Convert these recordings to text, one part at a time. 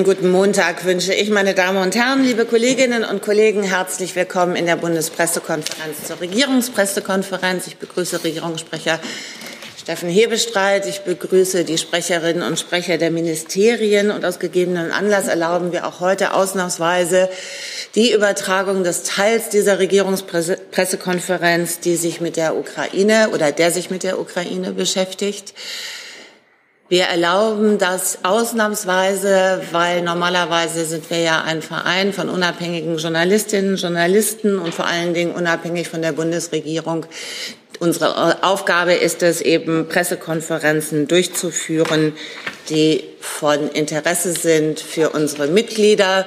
Schönen guten Montag wünsche ich, meine Damen und Herren, liebe Kolleginnen und Kollegen, herzlich willkommen in der Bundespressekonferenz zur Regierungspressekonferenz. Ich begrüße Regierungssprecher Steffen Hebestreit. Ich begrüße die Sprecherinnen und Sprecher der Ministerien und aus gegebenen Anlass erlauben wir auch heute ausnahmsweise die Übertragung des Teils dieser Regierungspressekonferenz, die sich mit der Ukraine oder der sich mit der Ukraine beschäftigt. Wir erlauben das ausnahmsweise, weil normalerweise sind wir ja ein Verein von unabhängigen Journalistinnen, Journalisten und vor allen Dingen unabhängig von der Bundesregierung. Unsere Aufgabe ist es eben, Pressekonferenzen durchzuführen, die von Interesse sind für unsere Mitglieder.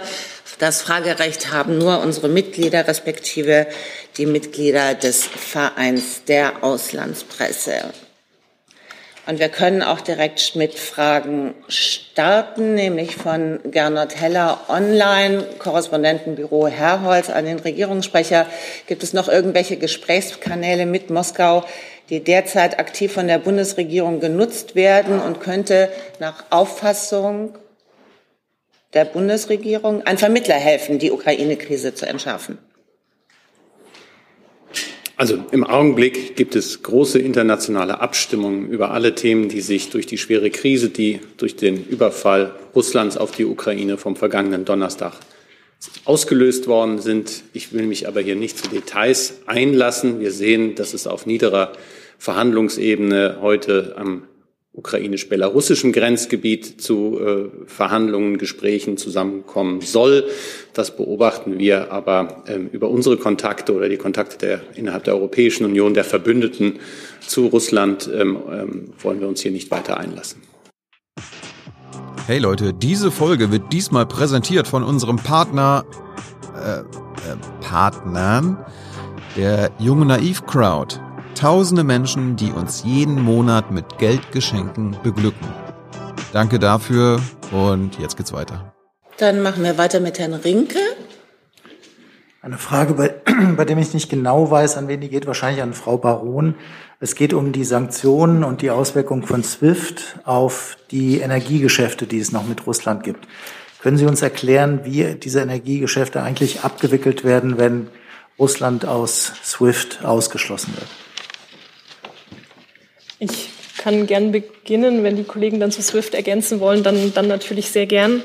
Das Fragerecht haben nur unsere Mitglieder respektive die Mitglieder des Vereins der Auslandspresse. Und wir können auch direkt mit Fragen starten, nämlich von Gernot Heller online, Korrespondentenbüro Herrholz an den Regierungssprecher. Gibt es noch irgendwelche Gesprächskanäle mit Moskau, die derzeit aktiv von der Bundesregierung genutzt werden und könnte nach Auffassung der Bundesregierung ein Vermittler helfen, die Ukraine-Krise zu entschärfen? Also im Augenblick gibt es große internationale Abstimmungen über alle Themen, die sich durch die schwere Krise, die durch den Überfall Russlands auf die Ukraine vom vergangenen Donnerstag ausgelöst worden sind. Ich will mich aber hier nicht zu Details einlassen. Wir sehen, dass es auf niederer Verhandlungsebene heute am ukrainisch-belarussischen Grenzgebiet zu äh, Verhandlungen, Gesprächen zusammenkommen soll. Das beobachten wir aber ähm, über unsere Kontakte oder die Kontakte der, innerhalb der Europäischen Union, der Verbündeten zu Russland, ähm, ähm, wollen wir uns hier nicht weiter einlassen. Hey Leute, diese Folge wird diesmal präsentiert von unserem Partner, äh, äh, Partnern, der Junge Naiv Crowd. Tausende Menschen, die uns jeden Monat mit Geldgeschenken beglücken. Danke dafür und jetzt geht's weiter. Dann machen wir weiter mit Herrn Rinke. Eine Frage, bei, bei dem ich nicht genau weiß, an wen die geht, wahrscheinlich an Frau Baron. Es geht um die Sanktionen und die Auswirkungen von SWIFT auf die Energiegeschäfte, die es noch mit Russland gibt. Können Sie uns erklären, wie diese Energiegeschäfte eigentlich abgewickelt werden, wenn Russland aus SWIFT ausgeschlossen wird? Ich kann gern beginnen, wenn die Kollegen dann zu SWIFT ergänzen wollen, dann, dann natürlich sehr gern.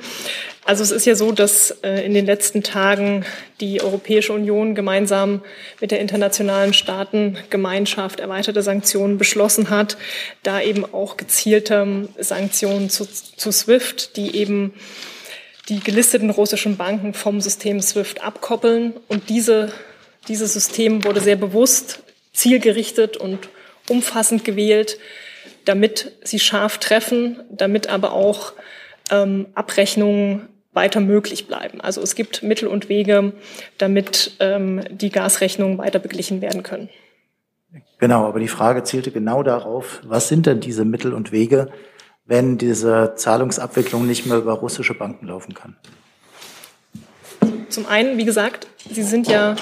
Also es ist ja so, dass äh, in den letzten Tagen die Europäische Union gemeinsam mit der internationalen Staatengemeinschaft erweiterte Sanktionen beschlossen hat, da eben auch gezielte Sanktionen zu, zu SWIFT, die eben die gelisteten russischen Banken vom System SWIFT abkoppeln. Und diese, dieses System wurde sehr bewusst, zielgerichtet und umfassend gewählt, damit sie scharf treffen, damit aber auch ähm, Abrechnungen weiter möglich bleiben. Also es gibt Mittel und Wege, damit ähm, die Gasrechnungen weiter beglichen werden können. Genau, aber die Frage zielte genau darauf, was sind denn diese Mittel und Wege, wenn diese Zahlungsabwicklung nicht mehr über russische Banken laufen kann? Zum einen, wie gesagt, sie sind ja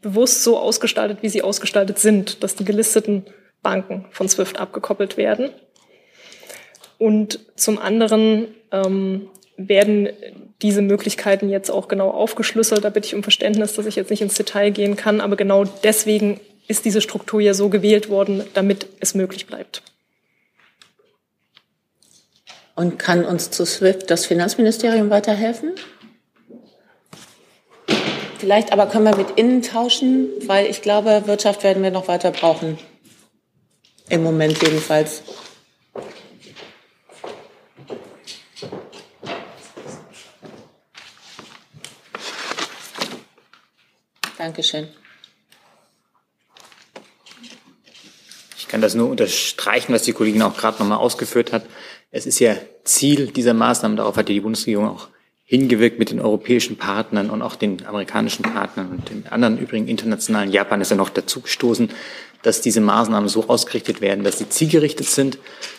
bewusst so ausgestaltet, wie sie ausgestaltet sind, dass die gelisteten Banken von SWIFT abgekoppelt werden. Und zum anderen ähm, werden diese Möglichkeiten jetzt auch genau aufgeschlüsselt. Da bitte ich um Verständnis, dass ich jetzt nicht ins Detail gehen kann. Aber genau deswegen ist diese Struktur ja so gewählt worden, damit es möglich bleibt. Und kann uns zu SWIFT das Finanzministerium weiterhelfen? Vielleicht aber können wir mit innen tauschen, weil ich glaube, Wirtschaft werden wir noch weiter brauchen. Im Moment jedenfalls. Dankeschön. Ich kann das nur unterstreichen, was die Kollegin auch gerade nochmal ausgeführt hat. Es ist ja Ziel dieser Maßnahmen, darauf hat ja die Bundesregierung auch hingewirkt mit den europäischen Partnern und auch den amerikanischen Partnern und den anderen übrigen internationalen. Japan ist ja noch dazugestoßen, dass diese Maßnahmen so ausgerichtet werden, dass sie zielgerichtet sind.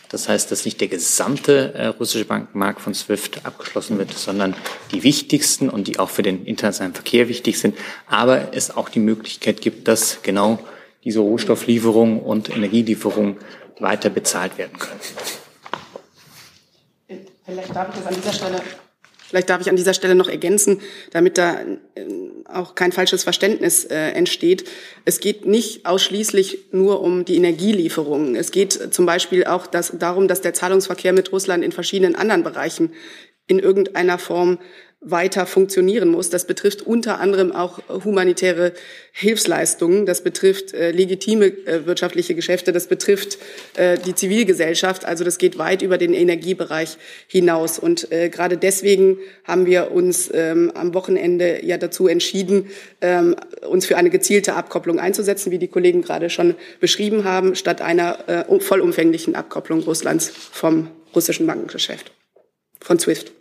Das heißt, dass nicht der gesamte äh, russische Bankenmarkt von SWIFT abgeschlossen wird, sondern die wichtigsten und die auch für den internationalen Verkehr wichtig sind. Aber es auch die Möglichkeit gibt, dass genau diese Rohstofflieferungen und Energielieferungen weiter bezahlt werden können. Vielleicht darf ich das an dieser Stelle Vielleicht darf ich an dieser Stelle noch ergänzen, damit da äh, auch kein falsches Verständnis äh, entsteht. Es geht nicht ausschließlich nur um die Energielieferungen. Es geht zum Beispiel auch das, darum, dass der Zahlungsverkehr mit Russland in verschiedenen anderen Bereichen in irgendeiner Form weiter funktionieren muss. Das betrifft unter anderem auch humanitäre Hilfsleistungen. Das betrifft äh, legitime äh, wirtschaftliche Geschäfte. Das betrifft äh, die Zivilgesellschaft. Also das geht weit über den Energiebereich hinaus. Und äh, gerade deswegen haben wir uns ähm, am Wochenende ja dazu entschieden, ähm, uns für eine gezielte Abkopplung einzusetzen, wie die Kollegen gerade schon beschrieben haben, statt einer äh, vollumfänglichen Abkopplung Russlands vom russischen Bankengeschäft, von SWIFT.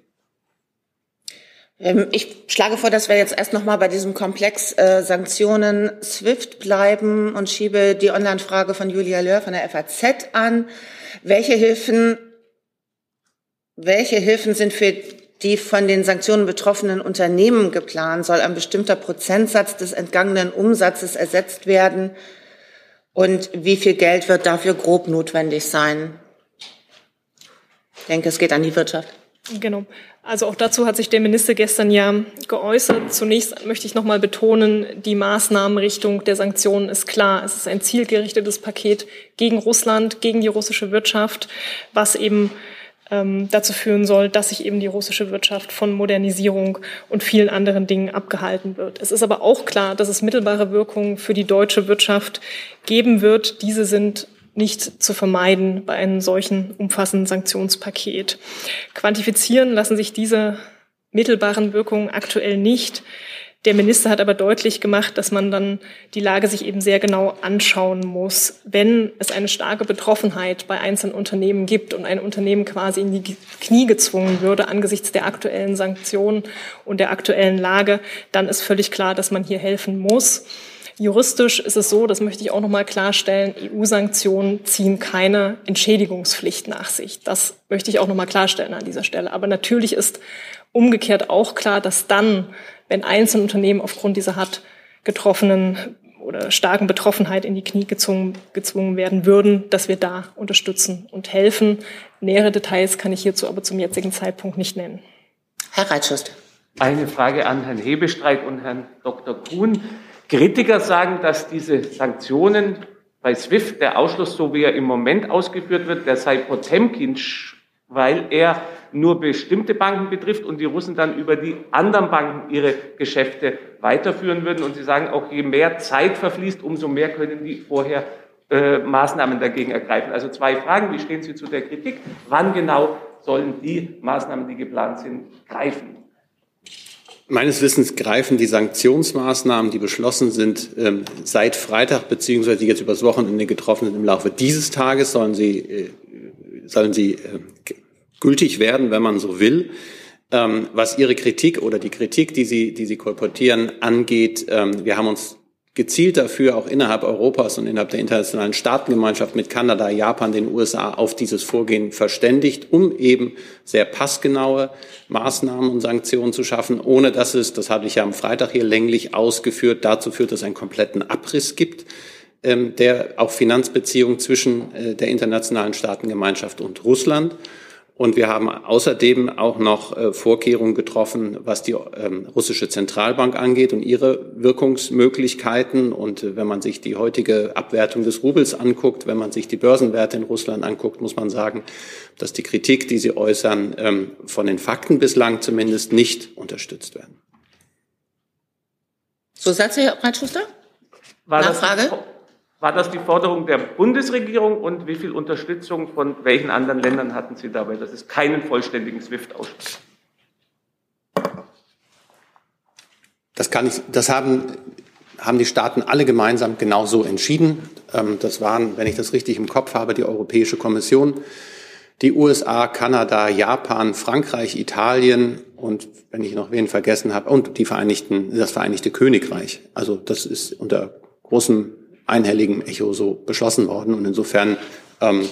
Ähm, ich schlage vor, dass wir jetzt erst noch mal bei diesem Komplex äh, Sanktionen SWIFT bleiben und schiebe die Online-Frage von Julia Löhr von der FAZ an. Welche Hilfen, welche Hilfen sind für die von den Sanktionen betroffenen Unternehmen geplant? Soll ein bestimmter Prozentsatz des entgangenen Umsatzes ersetzt werden? Und wie viel Geld wird dafür grob notwendig sein? Ich denke, es geht an die Wirtschaft. Genau. Also auch dazu hat sich der Minister gestern ja geäußert. Zunächst möchte ich noch mal betonen, die Maßnahmenrichtung der Sanktionen ist klar. Es ist ein zielgerichtetes Paket gegen Russland, gegen die russische Wirtschaft, was eben ähm, dazu führen soll, dass sich eben die russische Wirtschaft von Modernisierung und vielen anderen Dingen abgehalten wird. Es ist aber auch klar, dass es mittelbare Wirkungen für die deutsche Wirtschaft geben wird. Diese sind nicht zu vermeiden bei einem solchen umfassenden Sanktionspaket. Quantifizieren lassen sich diese mittelbaren Wirkungen aktuell nicht. Der Minister hat aber deutlich gemacht, dass man dann die Lage sich eben sehr genau anschauen muss. Wenn es eine starke Betroffenheit bei einzelnen Unternehmen gibt und ein Unternehmen quasi in die Knie gezwungen würde angesichts der aktuellen Sanktionen und der aktuellen Lage, dann ist völlig klar, dass man hier helfen muss. Juristisch ist es so, das möchte ich auch noch mal klarstellen, EU-Sanktionen ziehen keine Entschädigungspflicht nach sich. Das möchte ich auch noch mal klarstellen an dieser Stelle. Aber natürlich ist umgekehrt auch klar, dass dann, wenn einzelne Unternehmen aufgrund dieser hart getroffenen oder starken Betroffenheit in die Knie gezwungen, gezwungen werden würden, dass wir da unterstützen und helfen. Nähere Details kann ich hierzu aber zum jetzigen Zeitpunkt nicht nennen. Herr Reitschust. Eine Frage an Herrn Hebestreit und Herrn Dr. Kuhn. Kritiker sagen, dass diese Sanktionen bei SWIFT, der Ausschluss, so wie er im Moment ausgeführt wird, der sei Potemkin, weil er nur bestimmte Banken betrifft und die Russen dann über die anderen Banken ihre Geschäfte weiterführen würden. Und sie sagen auch, je mehr Zeit verfließt, umso mehr können die vorher äh, Maßnahmen dagegen ergreifen. Also zwei Fragen. Wie stehen Sie zu der Kritik? Wann genau sollen die Maßnahmen, die geplant sind, greifen? Meines Wissens greifen die Sanktionsmaßnahmen, die beschlossen sind, ähm, seit Freitag beziehungsweise die jetzt übers Wochenende getroffen sind, im Laufe dieses Tages sollen sie, äh, sollen sie äh, gültig werden, wenn man so will. Ähm, was Ihre Kritik oder die Kritik, die Sie, die Sie kolportieren, angeht, ähm, wir haben uns gezielt dafür auch innerhalb Europas und innerhalb der internationalen Staatengemeinschaft mit Kanada, Japan, den USA auf dieses Vorgehen verständigt, um eben sehr passgenaue Maßnahmen und Sanktionen zu schaffen, ohne dass es, das habe ich ja am Freitag hier länglich ausgeführt, dazu führt, dass es einen kompletten Abriss gibt ähm, der auch Finanzbeziehungen zwischen äh, der internationalen Staatengemeinschaft und Russland. Und wir haben außerdem auch noch äh, Vorkehrungen getroffen, was die ähm, russische Zentralbank angeht und ihre Wirkungsmöglichkeiten. Und äh, wenn man sich die heutige Abwertung des Rubels anguckt, wenn man sich die Börsenwerte in Russland anguckt, muss man sagen, dass die Kritik, die sie äußern, ähm, von den Fakten bislang zumindest nicht unterstützt werden. Zusatz, Herr Breitschuster? Nachfrage? War das die Forderung der Bundesregierung und wie viel Unterstützung von welchen anderen Ländern hatten Sie dabei, dass es keinen vollständigen SWIFT-Ausschluss Das kann ich, das haben, haben die Staaten alle gemeinsam genauso entschieden. Ähm, das waren, wenn ich das richtig im Kopf habe, die Europäische Kommission, die USA, Kanada, Japan, Frankreich, Italien und wenn ich noch wen vergessen habe, und die Vereinigten, das Vereinigte Königreich. Also das ist unter großem einhelligen Echo so beschlossen worden. Und insofern ähm,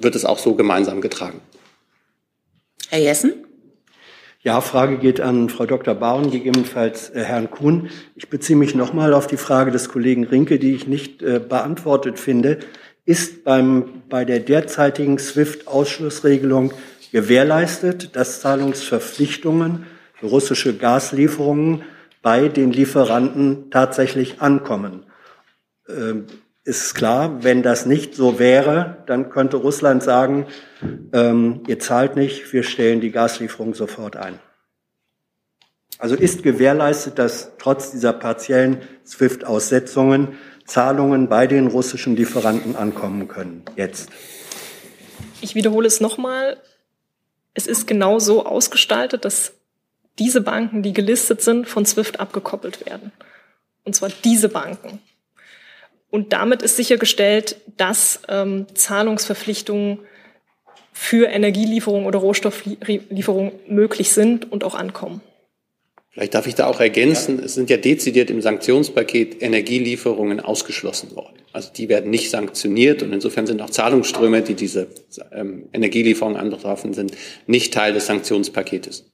wird es auch so gemeinsam getragen. Herr Jessen? Ja, Frage geht an Frau Dr. Bauen, gegebenenfalls äh, Herrn Kuhn. Ich beziehe mich nochmal auf die Frage des Kollegen Rinke, die ich nicht äh, beantwortet finde. Ist beim, bei der derzeitigen SWIFT-Ausschlussregelung gewährleistet, dass Zahlungsverpflichtungen für russische Gaslieferungen bei den Lieferanten tatsächlich ankommen. Ähm, ist klar, wenn das nicht so wäre, dann könnte Russland sagen, ähm, ihr zahlt nicht, wir stellen die Gaslieferung sofort ein. Also ist gewährleistet, dass trotz dieser partiellen SWIFT-Aussetzungen Zahlungen bei den russischen Lieferanten ankommen können. Jetzt. Ich wiederhole es nochmal. Es ist genau so ausgestaltet, dass diese Banken, die gelistet sind, von SWIFT abgekoppelt werden. Und zwar diese Banken. Und damit ist sichergestellt, dass ähm, Zahlungsverpflichtungen für Energielieferungen oder Rohstofflieferungen möglich sind und auch ankommen. Vielleicht darf ich da auch ergänzen, es sind ja dezidiert im Sanktionspaket Energielieferungen ausgeschlossen worden. Also die werden nicht sanktioniert und insofern sind auch Zahlungsströme, die diese ähm, Energielieferungen anbetroffen sind, nicht Teil des Sanktionspaketes.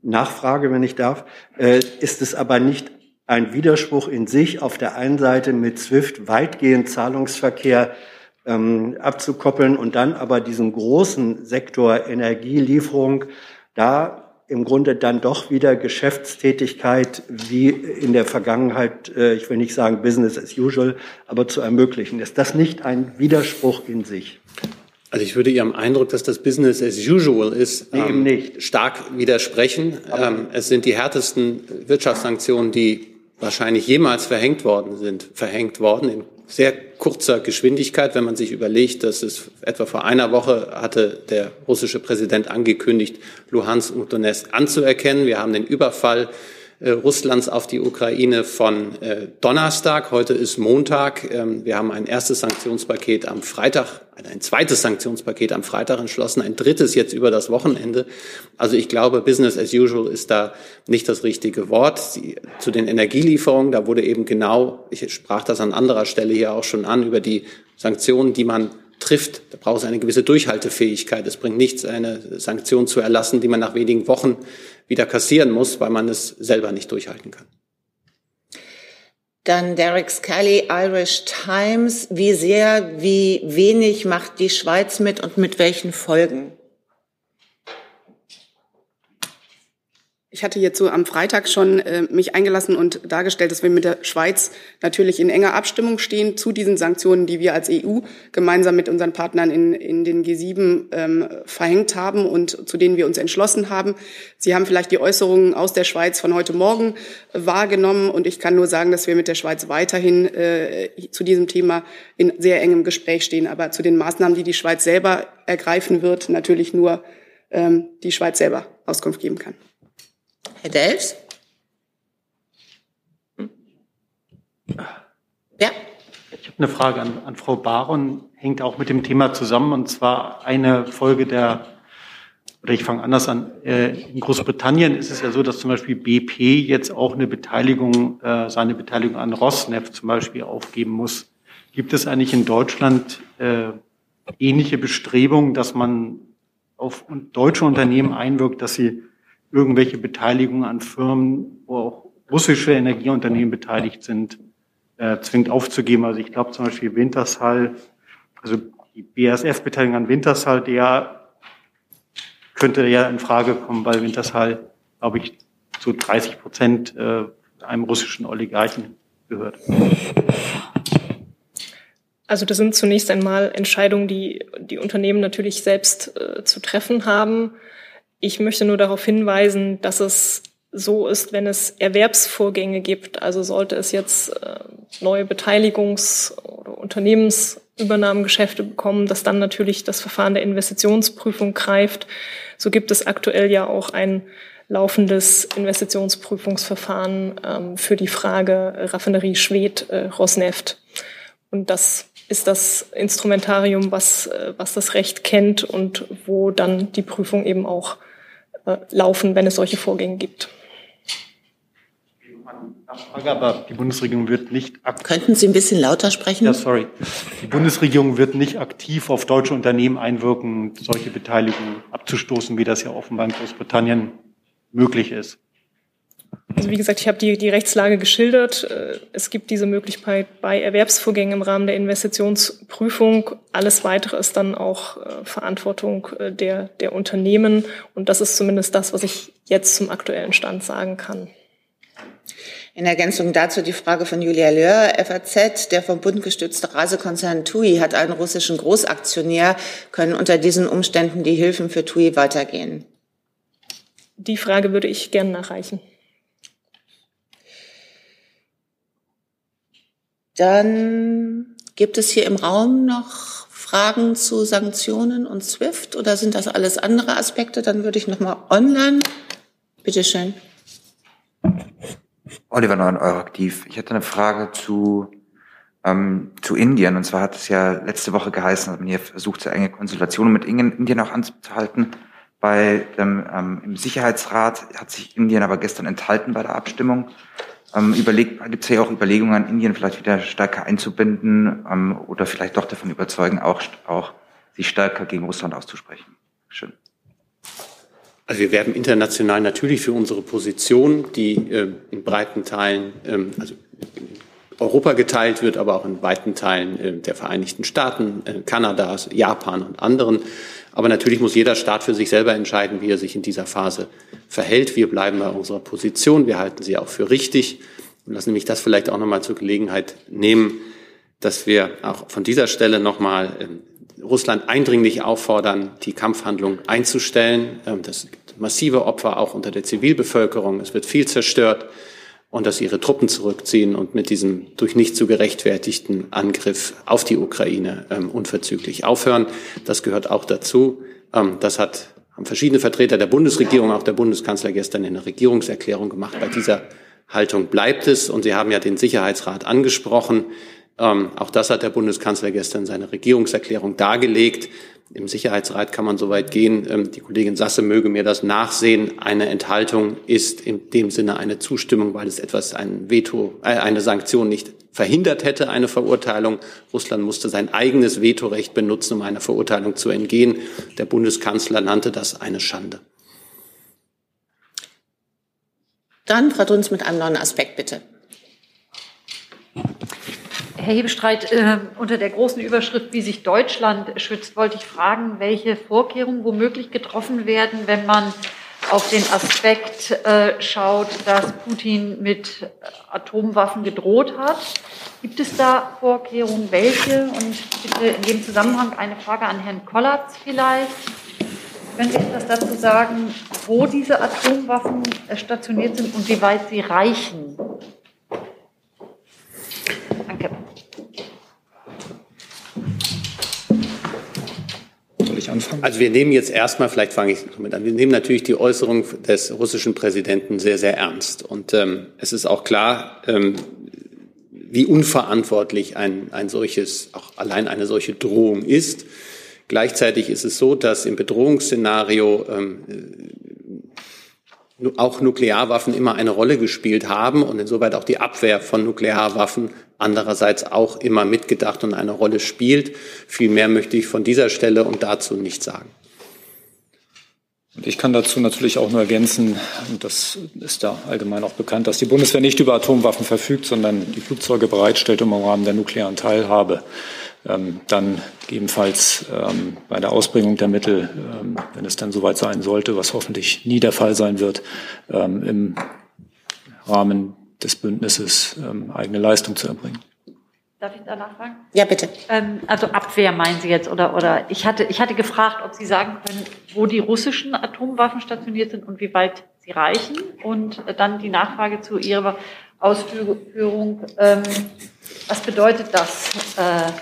Nachfrage, wenn ich darf, äh, ist es aber nicht ein Widerspruch in sich, auf der einen Seite mit SWIFT weitgehend Zahlungsverkehr ähm, abzukoppeln und dann aber diesen großen Sektor Energielieferung da im Grunde dann doch wieder Geschäftstätigkeit wie in der Vergangenheit, äh, ich will nicht sagen Business as usual, aber zu ermöglichen. Ist das nicht ein Widerspruch in sich? Also ich würde Ihrem Eindruck, dass das Business as usual ist, ähm, nicht. stark widersprechen. Ähm, es sind die härtesten Wirtschaftssanktionen, die wahrscheinlich jemals verhängt worden sind, verhängt worden in sehr kurzer Geschwindigkeit, wenn man sich überlegt, dass es etwa vor einer Woche hatte der russische Präsident angekündigt, Luhansk und Donetsk anzuerkennen. Wir haben den Überfall Russlands auf die Ukraine von äh, Donnerstag. Heute ist Montag. Ähm, wir haben ein erstes Sanktionspaket am Freitag, ein zweites Sanktionspaket am Freitag entschlossen, ein drittes jetzt über das Wochenende. Also ich glaube, Business as usual ist da nicht das richtige Wort. Zu den Energielieferungen, da wurde eben genau, ich sprach das an anderer Stelle hier auch schon an, über die Sanktionen, die man trifft. Da braucht es eine gewisse Durchhaltefähigkeit. Es bringt nichts, eine Sanktion zu erlassen, die man nach wenigen Wochen wieder kassieren muss, weil man es selber nicht durchhalten kann. Dann Derek Scully, Irish Times. Wie sehr, wie wenig macht die Schweiz mit und mit welchen Folgen? Ich hatte so am Freitag schon äh, mich eingelassen und dargestellt, dass wir mit der Schweiz natürlich in enger Abstimmung stehen zu diesen Sanktionen, die wir als EU gemeinsam mit unseren Partnern in, in den G7 ähm, verhängt haben und zu denen wir uns entschlossen haben. Sie haben vielleicht die Äußerungen aus der Schweiz von heute Morgen wahrgenommen und ich kann nur sagen, dass wir mit der Schweiz weiterhin äh, zu diesem Thema in sehr engem Gespräch stehen, aber zu den Maßnahmen, die die Schweiz selber ergreifen wird, natürlich nur ähm, die Schweiz selber Auskunft geben kann. Herr Delfs? Ja. Ich habe eine Frage an, an Frau Baron, hängt auch mit dem Thema zusammen, und zwar eine Folge der, oder ich fange anders an, äh, in Großbritannien ist es ja so, dass zum Beispiel BP jetzt auch eine Beteiligung, äh, seine Beteiligung an Rosneft zum Beispiel aufgeben muss. Gibt es eigentlich in Deutschland äh, ähnliche Bestrebungen, dass man auf deutsche Unternehmen einwirkt, dass sie irgendwelche Beteiligungen an Firmen, wo auch russische Energieunternehmen beteiligt sind, äh, zwingt aufzugeben. Also ich glaube zum Beispiel Wintershall, also die BASF-Beteiligung an Wintershall, der könnte ja in Frage kommen, weil Wintershall, glaube ich, zu 30 Prozent äh, einem russischen Oligarchen gehört. Also das sind zunächst einmal Entscheidungen, die die Unternehmen natürlich selbst äh, zu treffen haben. Ich möchte nur darauf hinweisen, dass es so ist, wenn es Erwerbsvorgänge gibt, also sollte es jetzt äh, neue Beteiligungs- oder Unternehmensübernahmengeschäfte bekommen, dass dann natürlich das Verfahren der Investitionsprüfung greift. So gibt es aktuell ja auch ein laufendes Investitionsprüfungsverfahren ähm, für die Frage Raffinerie Schwed, äh, Rosneft. Und das ist das Instrumentarium, was, äh, was das Recht kennt und wo dann die Prüfung eben auch laufen, wenn es solche Vorgänge gibt. Aber die Bundesregierung wird nicht aktiv. Könnten Sie ein bisschen lauter sprechen? Ja, sorry. Die Bundesregierung wird nicht aktiv auf deutsche Unternehmen einwirken, solche Beteiligungen abzustoßen, wie das ja offenbar in Großbritannien möglich ist. Also wie gesagt, ich habe die, die Rechtslage geschildert. Äh, es gibt diese Möglichkeit bei Erwerbsvorgängen im Rahmen der Investitionsprüfung. Alles Weitere ist dann auch äh, Verantwortung äh, der, der Unternehmen. Und das ist zumindest das, was ich jetzt zum aktuellen Stand sagen kann. In Ergänzung dazu die Frage von Julia Löhr, FAZ, der vom Bund gestützte Reisekonzern TUI hat einen russischen Großaktionär. Können unter diesen Umständen die Hilfen für TUI weitergehen? Die Frage würde ich gerne nachreichen. Dann gibt es hier im Raum noch Fragen zu Sanktionen und SWIFT oder sind das alles andere Aspekte? Dann würde ich nochmal online. Bitte schön. Oliver Neun, Euraktiv. Ich hätte eine Frage zu, ähm, zu Indien. Und zwar hat es ja letzte Woche geheißen, dass man hier versucht, sehr enge Konsultationen mit Indien auch anzuhalten. Bei dem, ähm, Im Sicherheitsrat hat sich Indien aber gestern enthalten bei der Abstimmung. Ähm, gibt es ja auch Überlegungen, Indien vielleicht wieder stärker einzubinden ähm, oder vielleicht doch davon überzeugen, auch, auch sich stärker gegen Russland auszusprechen? Schön. Also wir werben international natürlich für unsere Position, die äh, in breiten Teilen, ähm, also Europa geteilt wird, aber auch in weiten Teilen äh, der Vereinigten Staaten, äh, Kanadas, Japan und anderen. Aber natürlich muss jeder Staat für sich selber entscheiden, wie er sich in dieser Phase verhält. Wir bleiben bei unserer Position. Wir halten sie auch für richtig und lassen mich das vielleicht auch nochmal zur Gelegenheit nehmen, dass wir auch von dieser Stelle nochmal ähm, Russland eindringlich auffordern, die Kampfhandlung einzustellen. Ähm, das gibt massive Opfer auch unter der Zivilbevölkerung. Es wird viel zerstört und dass ihre Truppen zurückziehen und mit diesem durch nicht zu gerechtfertigten Angriff auf die Ukraine ähm, unverzüglich aufhören. Das gehört auch dazu. Ähm, das hat, haben verschiedene Vertreter der Bundesregierung, auch der Bundeskanzler gestern in der Regierungserklärung gemacht. Bei dieser Haltung bleibt es. Und Sie haben ja den Sicherheitsrat angesprochen. Ähm, auch das hat der Bundeskanzler gestern in seiner Regierungserklärung dargelegt. Im Sicherheitsrat kann man so weit gehen, ähm, die Kollegin Sasse möge mir das nachsehen. Eine Enthaltung ist in dem Sinne eine Zustimmung, weil es etwas, ein Veto, äh, eine Sanktion nicht verhindert hätte, eine Verurteilung. Russland musste sein eigenes Vetorecht benutzen, um einer Verurteilung zu entgehen. Der Bundeskanzler nannte das eine Schande. Dann Frau Dunz mit einem neuen Aspekt, bitte. Herr Hebestreit, äh, unter der großen Überschrift, wie sich Deutschland schützt, wollte ich fragen, welche Vorkehrungen womöglich getroffen werden, wenn man auf den Aspekt äh, schaut, dass Putin mit Atomwaffen gedroht hat. Gibt es da Vorkehrungen? Welche? Und bitte in dem Zusammenhang eine Frage an Herrn Kollatz vielleicht. Können Sie etwas dazu sagen, wo diese Atomwaffen äh, stationiert sind und wie weit sie reichen? Danke. Anfangen? Also wir nehmen jetzt erstmal, vielleicht fange ich damit an, wir nehmen natürlich die Äußerung des russischen Präsidenten sehr, sehr ernst. Und ähm, es ist auch klar, ähm, wie unverantwortlich ein, ein solches, auch allein eine solche Drohung ist. Gleichzeitig ist es so, dass im Bedrohungsszenario ähm, auch Nuklearwaffen immer eine Rolle gespielt haben und insoweit auch die Abwehr von Nuklearwaffen andererseits auch immer mitgedacht und eine Rolle spielt. Viel mehr möchte ich von dieser Stelle und dazu nicht sagen. Ich kann dazu natürlich auch nur ergänzen, und das ist da allgemein auch bekannt, dass die Bundeswehr nicht über Atomwaffen verfügt, sondern die Flugzeuge bereitstellt, um im Rahmen der nuklearen Teilhabe dann gegebenenfalls ähm, bei der Ausbringung der Mittel, ähm, wenn es dann soweit sein sollte, was hoffentlich nie der Fall sein wird, ähm, im Rahmen des Bündnisses ähm, eigene Leistung zu erbringen. Darf ich da nachfragen? Ja, bitte. Ähm, also Abwehr meinen Sie jetzt oder oder ich hatte ich hatte gefragt, ob Sie sagen können, wo die russischen Atomwaffen stationiert sind und wie weit sie reichen und dann die Nachfrage zu Ihrer Ausführung. Ähm, was bedeutet das, äh,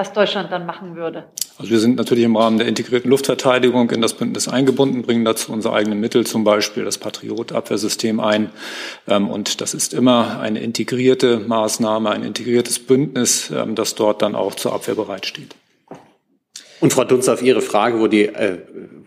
was Deutschland dann machen würde? Also wir sind natürlich im Rahmen der integrierten Luftverteidigung in das Bündnis eingebunden, bringen dazu unsere eigenen Mittel, zum Beispiel das Patriot-Abwehrsystem ein. Ähm, und das ist immer eine integrierte Maßnahme, ein integriertes Bündnis, ähm, das dort dann auch zur Abwehr bereitsteht. Und Frau Dunz, auf Ihre Frage, wo die, äh,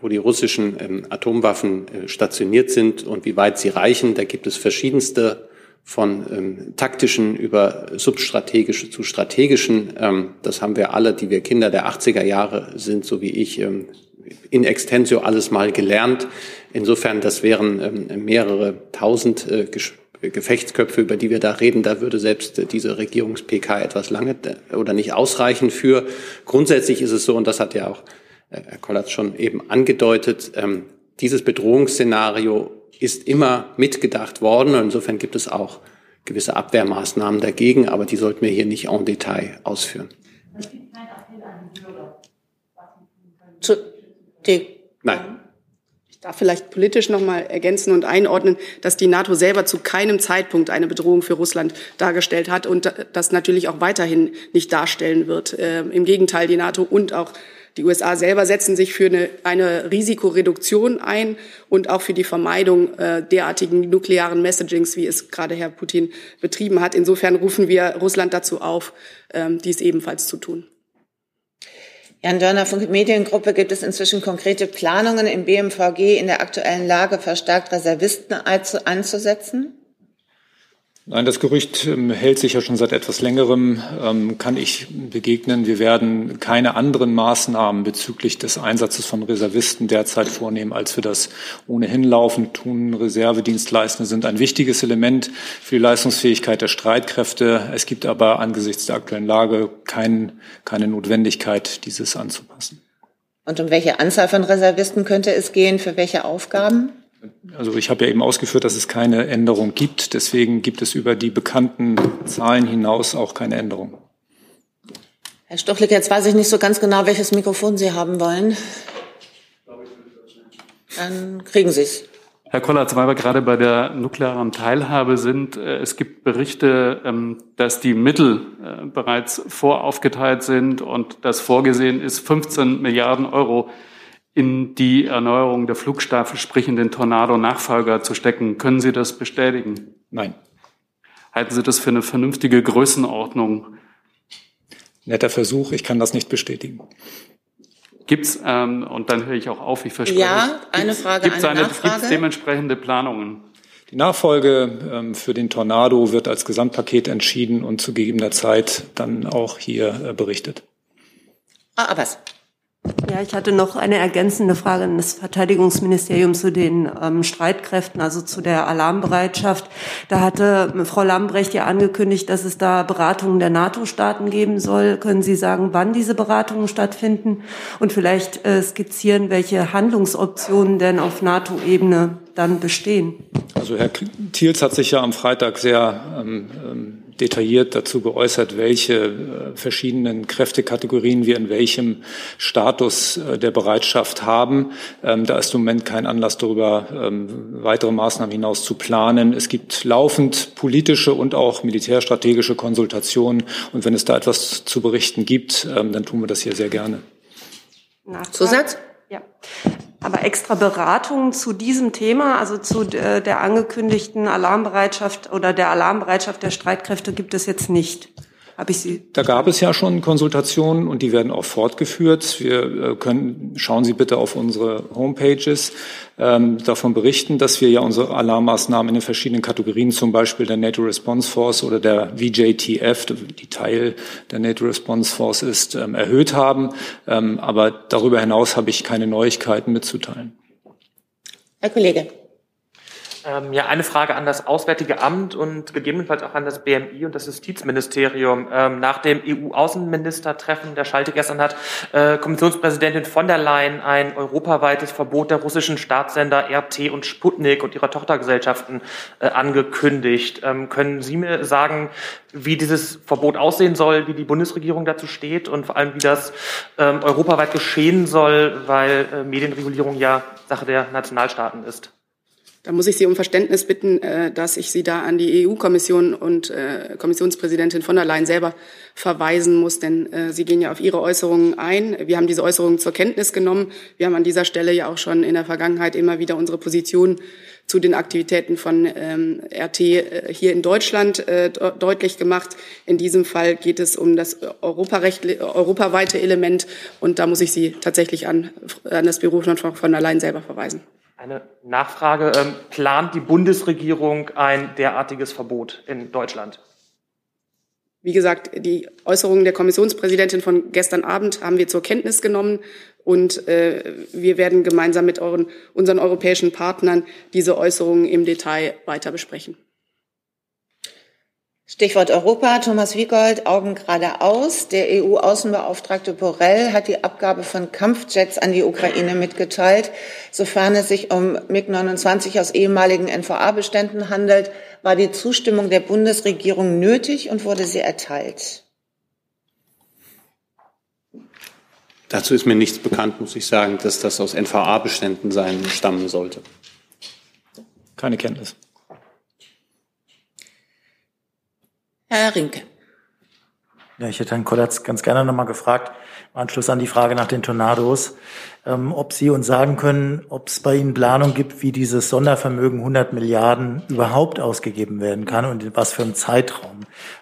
wo die russischen ähm, Atomwaffen äh, stationiert sind und wie weit sie reichen, da gibt es verschiedenste von ähm, taktischen über substrategische zu strategischen. Ähm, das haben wir alle, die wir Kinder der 80er Jahre sind, so wie ich, ähm, in extensio alles mal gelernt. Insofern, das wären ähm, mehrere tausend äh, Gefechtsköpfe, über die wir da reden. Da würde selbst äh, diese Regierungs-PK etwas lange äh, oder nicht ausreichen für. Grundsätzlich ist es so, und das hat ja auch Herr Kollatz schon eben angedeutet, ähm, dieses Bedrohungsszenario ist immer mitgedacht worden. Insofern gibt es auch gewisse Abwehrmaßnahmen dagegen, aber die sollten wir hier nicht en Detail ausführen. Es gibt keinen Appell an die Bürger. Zu, Nein. Ich darf vielleicht politisch noch mal ergänzen und einordnen, dass die NATO selber zu keinem Zeitpunkt eine Bedrohung für Russland dargestellt hat und das natürlich auch weiterhin nicht darstellen wird. Äh, Im Gegenteil, die NATO und auch die USA selber setzen sich für eine, eine Risikoreduktion ein und auch für die Vermeidung äh, derartigen nuklearen Messagings, wie es gerade Herr Putin betrieben hat. Insofern rufen wir Russland dazu auf, ähm, dies ebenfalls zu tun. Jan Dörner, Funk Mediengruppe, gibt es inzwischen konkrete Planungen im BMVG in der aktuellen Lage verstärkt Reservisten einzusetzen? Nein, das Gerücht ähm, hält sich ja schon seit etwas längerem, ähm, kann ich begegnen. Wir werden keine anderen Maßnahmen bezüglich des Einsatzes von Reservisten derzeit vornehmen, als wir das ohnehin laufend tun. Reservedienstleistende sind ein wichtiges Element für die Leistungsfähigkeit der Streitkräfte. Es gibt aber angesichts der aktuellen Lage kein, keine Notwendigkeit, dieses anzupassen. Und um welche Anzahl von Reservisten könnte es gehen? Für welche Aufgaben? Also ich habe ja eben ausgeführt, dass es keine Änderung gibt. Deswegen gibt es über die bekannten Zahlen hinaus auch keine Änderung. Herr Stochlik, jetzt weiß ich nicht so ganz genau, welches Mikrofon Sie haben wollen. Dann kriegen Sie es. Herr Kollatz, weil wir gerade bei der nuklearen Teilhabe sind, äh, es gibt Berichte, ähm, dass die Mittel äh, bereits voraufgeteilt sind und dass vorgesehen ist, 15 Milliarden Euro in die Erneuerung der Flugstaffel, sprich in den Tornado-Nachfolger zu stecken. Können Sie das bestätigen? Nein. Halten Sie das für eine vernünftige Größenordnung? Netter Versuch, ich kann das nicht bestätigen. Gibt's ähm, und dann höre ich auch auf, ich verspreche. Ja, eine Frage, gibt's eine, eine Nachfrage. Gibt's dementsprechende Planungen? Die Nachfolge ähm, für den Tornado wird als Gesamtpaket entschieden und zu gegebener Zeit dann auch hier äh, berichtet. Ah, Abbas. Ja, ich hatte noch eine ergänzende Frage an das Verteidigungsministerium zu den ähm, Streitkräften, also zu der Alarmbereitschaft. Da hatte Frau Lambrecht ja angekündigt, dass es da Beratungen der NATO-Staaten geben soll. Können Sie sagen, wann diese Beratungen stattfinden und vielleicht äh, skizzieren, welche Handlungsoptionen denn auf NATO-Ebene dann bestehen? Also Herr Thiels hat sich ja am Freitag sehr ähm, ähm detailliert dazu geäußert, welche äh, verschiedenen Kräftekategorien wir in welchem Status äh, der Bereitschaft haben. Ähm, da ist im Moment kein Anlass darüber, ähm, weitere Maßnahmen hinaus zu planen. Es gibt laufend politische und auch militärstrategische Konsultationen. Und wenn es da etwas zu berichten gibt, ähm, dann tun wir das hier sehr gerne. Zusatz? Ja. Aber extra Beratungen zu diesem Thema, also zu äh, der angekündigten Alarmbereitschaft oder der Alarmbereitschaft der Streitkräfte gibt es jetzt nicht. Habe ich Sie? Da gab es ja schon Konsultationen und die werden auch fortgeführt. Wir äh, können, schauen Sie bitte auf unsere Homepages, ähm, davon berichten, dass wir ja unsere Alarmmaßnahmen in den verschiedenen Kategorien, zum Beispiel der NATO Response Force oder der VJTF, die Teil der NATO Response Force ist, ähm, erhöht haben. Ähm, aber darüber hinaus habe ich keine Neuigkeiten mitzuteilen. Herr Kollege. Ähm, ja, eine Frage an das Auswärtige Amt und gegebenenfalls auch an das BMI und das Justizministerium. Ähm, nach dem EU-Außenministertreffen der Schalte gestern hat äh, Kommissionspräsidentin von der Leyen ein europaweites Verbot der russischen Staatssender RT und Sputnik und ihrer Tochtergesellschaften äh, angekündigt. Ähm, können Sie mir sagen, wie dieses Verbot aussehen soll, wie die Bundesregierung dazu steht und vor allem, wie das ähm, europaweit geschehen soll, weil äh, Medienregulierung ja Sache der Nationalstaaten ist? Da muss ich Sie um Verständnis bitten, äh, dass ich Sie da an die EU-Kommission und äh, Kommissionspräsidentin von der Leyen selber verweisen muss, denn äh, Sie gehen ja auf Ihre Äußerungen ein. Wir haben diese Äußerungen zur Kenntnis genommen. Wir haben an dieser Stelle ja auch schon in der Vergangenheit immer wieder unsere Position zu den Aktivitäten von ähm, RT hier in Deutschland deutlich gemacht. In diesem Fall geht es um das europaweite Element und da muss ich Sie tatsächlich an, an das Büro von der Leyen selber verweisen. Eine Nachfrage. Ähm, plant die Bundesregierung ein derartiges Verbot in Deutschland? Wie gesagt, die Äußerungen der Kommissionspräsidentin von gestern Abend haben wir zur Kenntnis genommen Und äh, wir werden gemeinsam mit euren, unseren europäischen Partnern diese Äußerungen im Detail weiter besprechen. Stichwort Europa. Thomas Wiegold, Augen geradeaus. Der EU-Außenbeauftragte Borrell hat die Abgabe von Kampfjets an die Ukraine mitgeteilt. Sofern es sich um MiG-29 aus ehemaligen NVA-Beständen handelt, war die Zustimmung der Bundesregierung nötig und wurde sie erteilt. Dazu ist mir nichts bekannt, muss ich sagen, dass das aus NVA-Beständen sein stammen sollte. Keine Kenntnis. Herr Rinke. Ja, ich hätte Herrn Kollatz ganz gerne nochmal gefragt, im Anschluss an die Frage nach den Tornados, ähm, ob Sie uns sagen können, ob es bei Ihnen Planung gibt, wie dieses Sondervermögen 100 Milliarden überhaupt ausgegeben werden kann und in was für einem Zeitraum.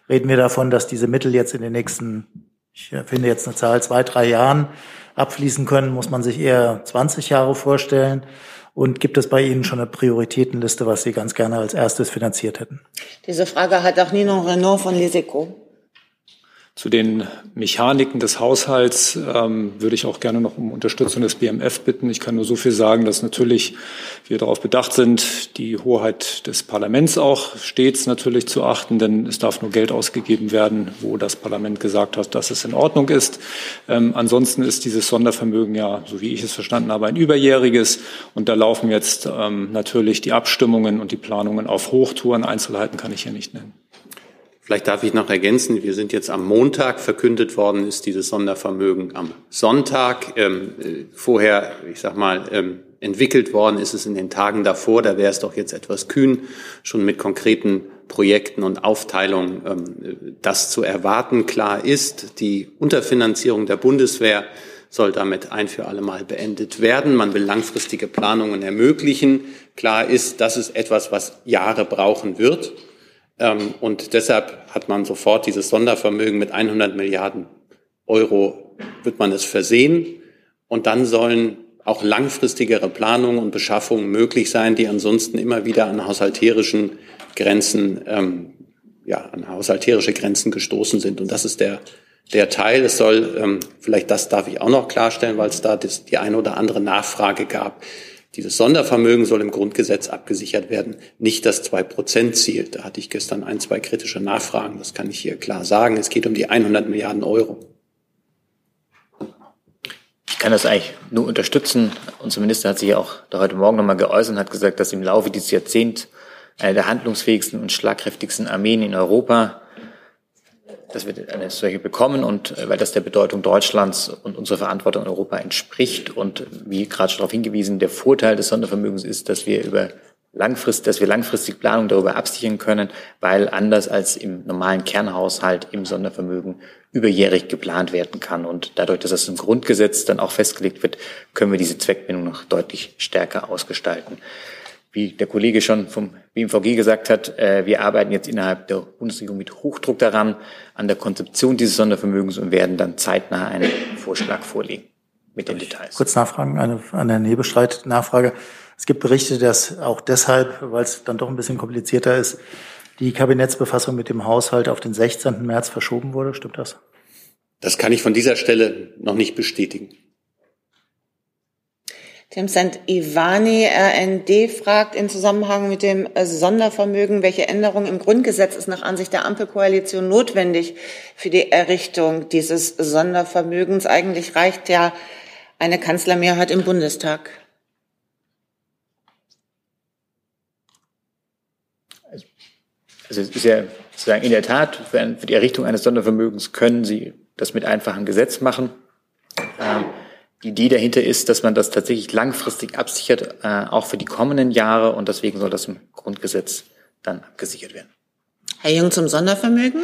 Reden wir davon, dass diese Mittel jetzt in den nächsten, ich finde jetzt eine Zahl, zwei, drei Jahren abfließen können, muss man sich eher 20 Jahre vorstellen. Und gibt es bei Ihnen schon eine Prioritätenliste, was Sie ganz gerne als erstes finanziert hätten? Diese Frage hat auch Nino Renault von Liseco. Zu den Mechaniken des Haushalts ähm, würde ich auch gerne noch um Unterstützung des BMF bitten. Ich kann nur so viel sagen, dass natürlich wir darauf bedacht sind, die Hoheit des Parlaments auch stets natürlich zu achten, denn es darf nur Geld ausgegeben werden, wo das Parlament gesagt hat, dass es in Ordnung ist. Ähm, ansonsten ist dieses Sondervermögen ja, so wie ich es verstanden habe, ein überjähriges und da laufen jetzt ähm, natürlich die Abstimmungen und die Planungen auf Hochtouren. Einzelheiten kann ich hier nicht nennen. Vielleicht darf ich noch ergänzen, wir sind jetzt am Montag verkündet worden, ist dieses Sondervermögen am Sonntag. Ähm, äh, vorher, ich sag mal, ähm, entwickelt worden ist es in den Tagen davor. Da wäre es doch jetzt etwas kühn, schon mit konkreten Projekten und Aufteilungen ähm, das zu erwarten. Klar ist, die Unterfinanzierung der Bundeswehr soll damit ein für alle Mal beendet werden. Man will langfristige Planungen ermöglichen. Klar ist, das ist etwas, was Jahre brauchen wird. Ähm, und deshalb hat man sofort dieses Sondervermögen mit 100 Milliarden Euro, wird man es versehen. Und dann sollen auch langfristigere Planungen und Beschaffungen möglich sein, die ansonsten immer wieder an haushalterischen Grenzen, ähm, ja, an haushalterische Grenzen gestoßen sind. Und das ist der, der Teil. Es soll, ähm, vielleicht das darf ich auch noch klarstellen, weil es da das, die eine oder andere Nachfrage gab. Dieses Sondervermögen soll im Grundgesetz abgesichert werden, nicht das Zwei-Prozent-Ziel. Da hatte ich gestern ein, zwei kritische Nachfragen. Das kann ich hier klar sagen. Es geht um die 100 Milliarden Euro. Ich kann das eigentlich nur unterstützen. Unser Minister hat sich ja auch da heute Morgen nochmal geäußert und hat gesagt, dass im Laufe dieses Jahrzehnts eine der handlungsfähigsten und schlagkräftigsten Armeen in Europa dass wir eine solche bekommen und äh, weil das der Bedeutung Deutschlands und unserer Verantwortung in Europa entspricht und wie gerade schon darauf hingewiesen, der Vorteil des Sondervermögens ist, dass wir über langfristig, dass wir langfristig Planung darüber absichern können, weil anders als im normalen Kernhaushalt im Sondervermögen überjährig geplant werden kann. Und dadurch, dass das im Grundgesetz dann auch festgelegt wird, können wir diese Zweckbindung noch deutlich stärker ausgestalten wie der Kollege schon vom BMVG gesagt hat, äh, wir arbeiten jetzt innerhalb der Bundesregierung mit Hochdruck daran, an der Konzeption dieses Sondervermögens und werden dann zeitnah einen Vorschlag vorlegen mit den Details. Kurz nachfragen, eine, an Herrn Nebestreit Nachfrage. Es gibt Berichte, dass auch deshalb, weil es dann doch ein bisschen komplizierter ist, die Kabinettsbefassung mit dem Haushalt auf den 16. März verschoben wurde. Stimmt das? Das kann ich von dieser Stelle noch nicht bestätigen. Tim Sant Ivani, RND, fragt in Zusammenhang mit dem äh, Sondervermögen, welche Änderung im Grundgesetz ist nach Ansicht der Ampelkoalition notwendig für die Errichtung dieses Sondervermögens? Eigentlich reicht ja eine Kanzlermehrheit im Bundestag. Also es ist ja sozusagen in der Tat, für die Errichtung eines Sondervermögens können Sie das mit einfachem Gesetz machen. Ähm, die Idee dahinter ist, dass man das tatsächlich langfristig absichert, äh, auch für die kommenden Jahre. Und deswegen soll das im Grundgesetz dann abgesichert werden. Herr Jung zum Sondervermögen?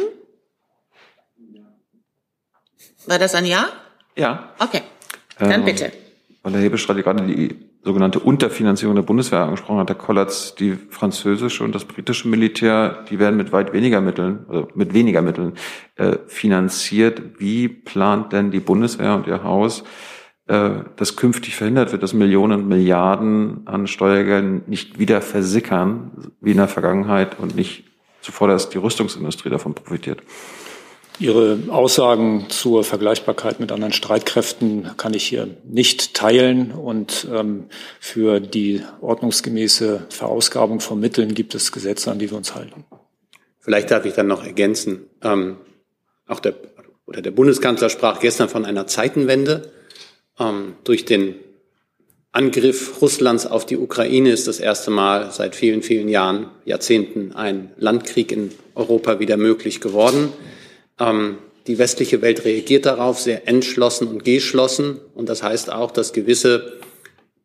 War das ein Ja? Ja. Okay, dann ähm, bitte. Weil der Hebestreit gerade die sogenannte Unterfinanzierung der Bundeswehr angesprochen hat, der Kollatz, die französische und das britische Militär, die werden mit weit weniger Mitteln, also mit weniger Mitteln äh, finanziert. Wie plant denn die Bundeswehr und ihr Haus äh, dass künftig verhindert wird, dass Millionen, Milliarden an Steuergeldern nicht wieder versickern, wie in der Vergangenheit und nicht zuvorderst die Rüstungsindustrie davon profitiert. Ihre Aussagen zur Vergleichbarkeit mit anderen Streitkräften kann ich hier nicht teilen. Und ähm, für die ordnungsgemäße Verausgabung von Mitteln gibt es Gesetze, an die wir uns halten. Vielleicht darf ich dann noch ergänzen. Ähm, auch der, oder der Bundeskanzler sprach gestern von einer Zeitenwende. Ähm, durch den Angriff Russlands auf die Ukraine ist das erste Mal seit vielen, vielen Jahren, Jahrzehnten ein Landkrieg in Europa wieder möglich geworden. Ähm, die westliche Welt reagiert darauf sehr entschlossen und geschlossen. Und das heißt auch, dass gewisse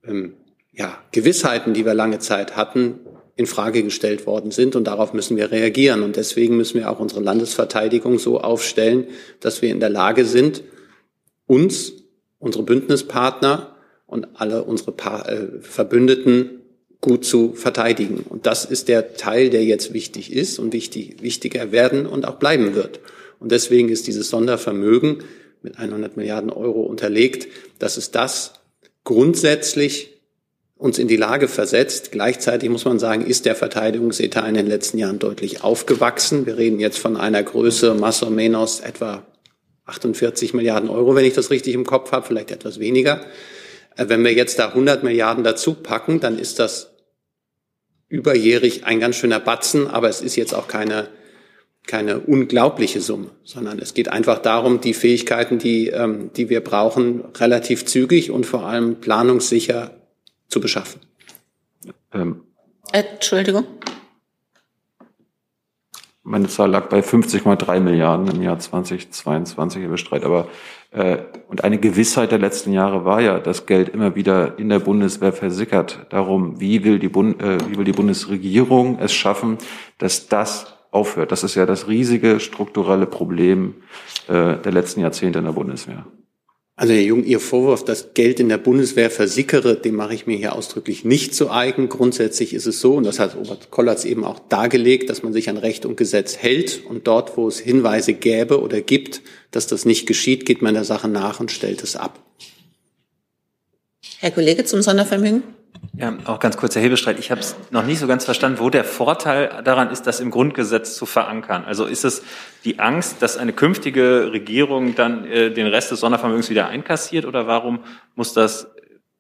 ähm, ja, Gewissheiten, die wir lange Zeit hatten, in Frage gestellt worden sind. Und darauf müssen wir reagieren. Und deswegen müssen wir auch unsere Landesverteidigung so aufstellen, dass wir in der Lage sind, uns, unsere Bündnispartner und alle unsere pa äh, Verbündeten gut zu verteidigen. Und das ist der Teil, der jetzt wichtig ist und wichtig, wichtiger werden und auch bleiben wird. Und deswegen ist dieses Sondervermögen mit 100 Milliarden Euro unterlegt, dass es das grundsätzlich uns in die Lage versetzt. Gleichzeitig muss man sagen, ist der Verteidigungsetat in den letzten Jahren deutlich aufgewachsen. Wir reden jetzt von einer Größe más o menos etwa 48 Milliarden Euro, wenn ich das richtig im Kopf habe, vielleicht etwas weniger. Äh, wenn wir jetzt da 100 Milliarden dazu packen, dann ist das überjährig ein ganz schöner Batzen, aber es ist jetzt auch keine keine unglaubliche Summe, sondern es geht einfach darum, die Fähigkeiten, die, ähm, die wir brauchen, relativ zügig und vor allem planungssicher zu beschaffen. Ähm, Entschuldigung. Meine Zahl lag bei 50,3 Milliarden im Jahr 2022, Herr Bestreit. Aber äh, und eine Gewissheit der letzten Jahre war ja, dass Geld immer wieder in der Bundeswehr versickert. Darum, wie will die, Bund, äh, wie will die Bundesregierung es schaffen, dass das aufhört. Das ist ja das riesige strukturelle Problem äh, der letzten Jahrzehnte in der Bundeswehr. Also Herr Jung, Ihr Vorwurf, dass Geld in der Bundeswehr versickere, dem mache ich mir hier ausdrücklich nicht zu eigen. Grundsätzlich ist es so, und das hat Robert Kollatz eben auch dargelegt, dass man sich an Recht und Gesetz hält und dort, wo es Hinweise gäbe oder gibt, dass das nicht geschieht, geht man der Sache nach und stellt es ab. Herr Kollege zum Sondervermögen. Ja, auch ganz kurz, Herr Hebestreit. Ich habe es noch nicht so ganz verstanden, wo der Vorteil daran ist, das im Grundgesetz zu verankern. Also ist es die Angst, dass eine künftige Regierung dann äh, den Rest des Sondervermögens wieder einkassiert oder warum muss das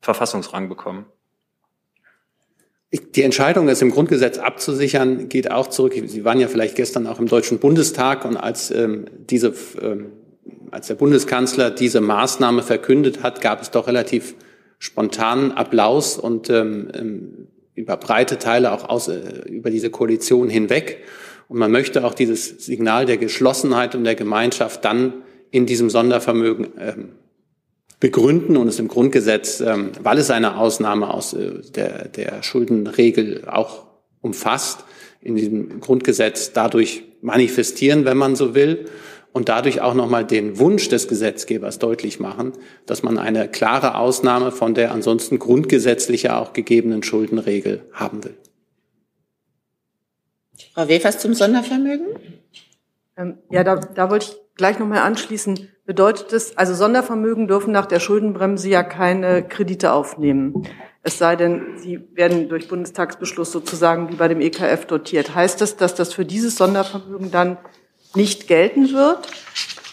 Verfassungsrang bekommen? Die Entscheidung, es im Grundgesetz abzusichern, geht auch zurück. Sie waren ja vielleicht gestern auch im Deutschen Bundestag und als ähm, diese, ähm, als der Bundeskanzler diese Maßnahme verkündet hat, gab es doch relativ spontanen Applaus und ähm, ähm, über breite Teile auch aus, äh, über diese Koalition hinweg. Und man möchte auch dieses Signal der Geschlossenheit und der Gemeinschaft dann in diesem Sondervermögen ähm, begründen und es im Grundgesetz, ähm, weil es eine Ausnahme aus äh, der, der Schuldenregel auch umfasst, in diesem Grundgesetz dadurch manifestieren, wenn man so will und dadurch auch nochmal den Wunsch des Gesetzgebers deutlich machen, dass man eine klare Ausnahme von der ansonsten grundgesetzlich ja auch gegebenen Schuldenregel haben will. Frau Wefers zum Sondervermögen? Ähm, ja, da, da wollte ich gleich nochmal anschließen. Bedeutet es, also Sondervermögen dürfen nach der Schuldenbremse ja keine Kredite aufnehmen. Es sei denn, sie werden durch Bundestagsbeschluss sozusagen wie bei dem EKF dotiert. Heißt das, dass das für dieses Sondervermögen dann nicht gelten wird.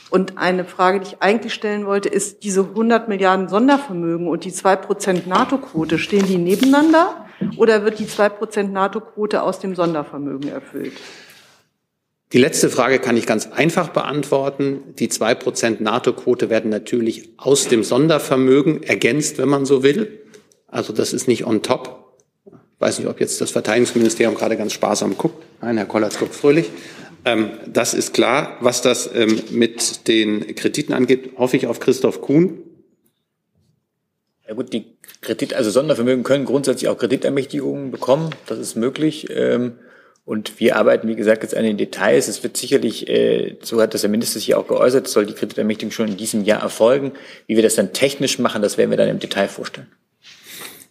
Und eine Frage, die ich eigentlich stellen wollte, ist, diese 100 Milliarden Sondervermögen und die 2% NATO-Quote, stehen die nebeneinander oder wird die 2% NATO-Quote aus dem Sondervermögen erfüllt? Die letzte Frage kann ich ganz einfach beantworten. Die 2% NATO-Quote werden natürlich aus dem Sondervermögen ergänzt, wenn man so will. Also das ist nicht on top. Ich weiß nicht, ob jetzt das Verteidigungsministerium gerade ganz sparsam guckt. Nein, Herr Kollatz guckt fröhlich. Ähm, das ist klar. Was das ähm, mit den Krediten angeht, hoffe ich auf Christoph Kuhn. Ja gut, die Kredit, also Sondervermögen können grundsätzlich auch Kreditermächtigungen bekommen. Das ist möglich. Ähm, und wir arbeiten, wie gesagt, jetzt an den Details. Es wird sicherlich, äh, so hat das der Minister hier auch geäußert, soll die Kreditermächtigung schon in diesem Jahr erfolgen. Wie wir das dann technisch machen, das werden wir dann im Detail vorstellen.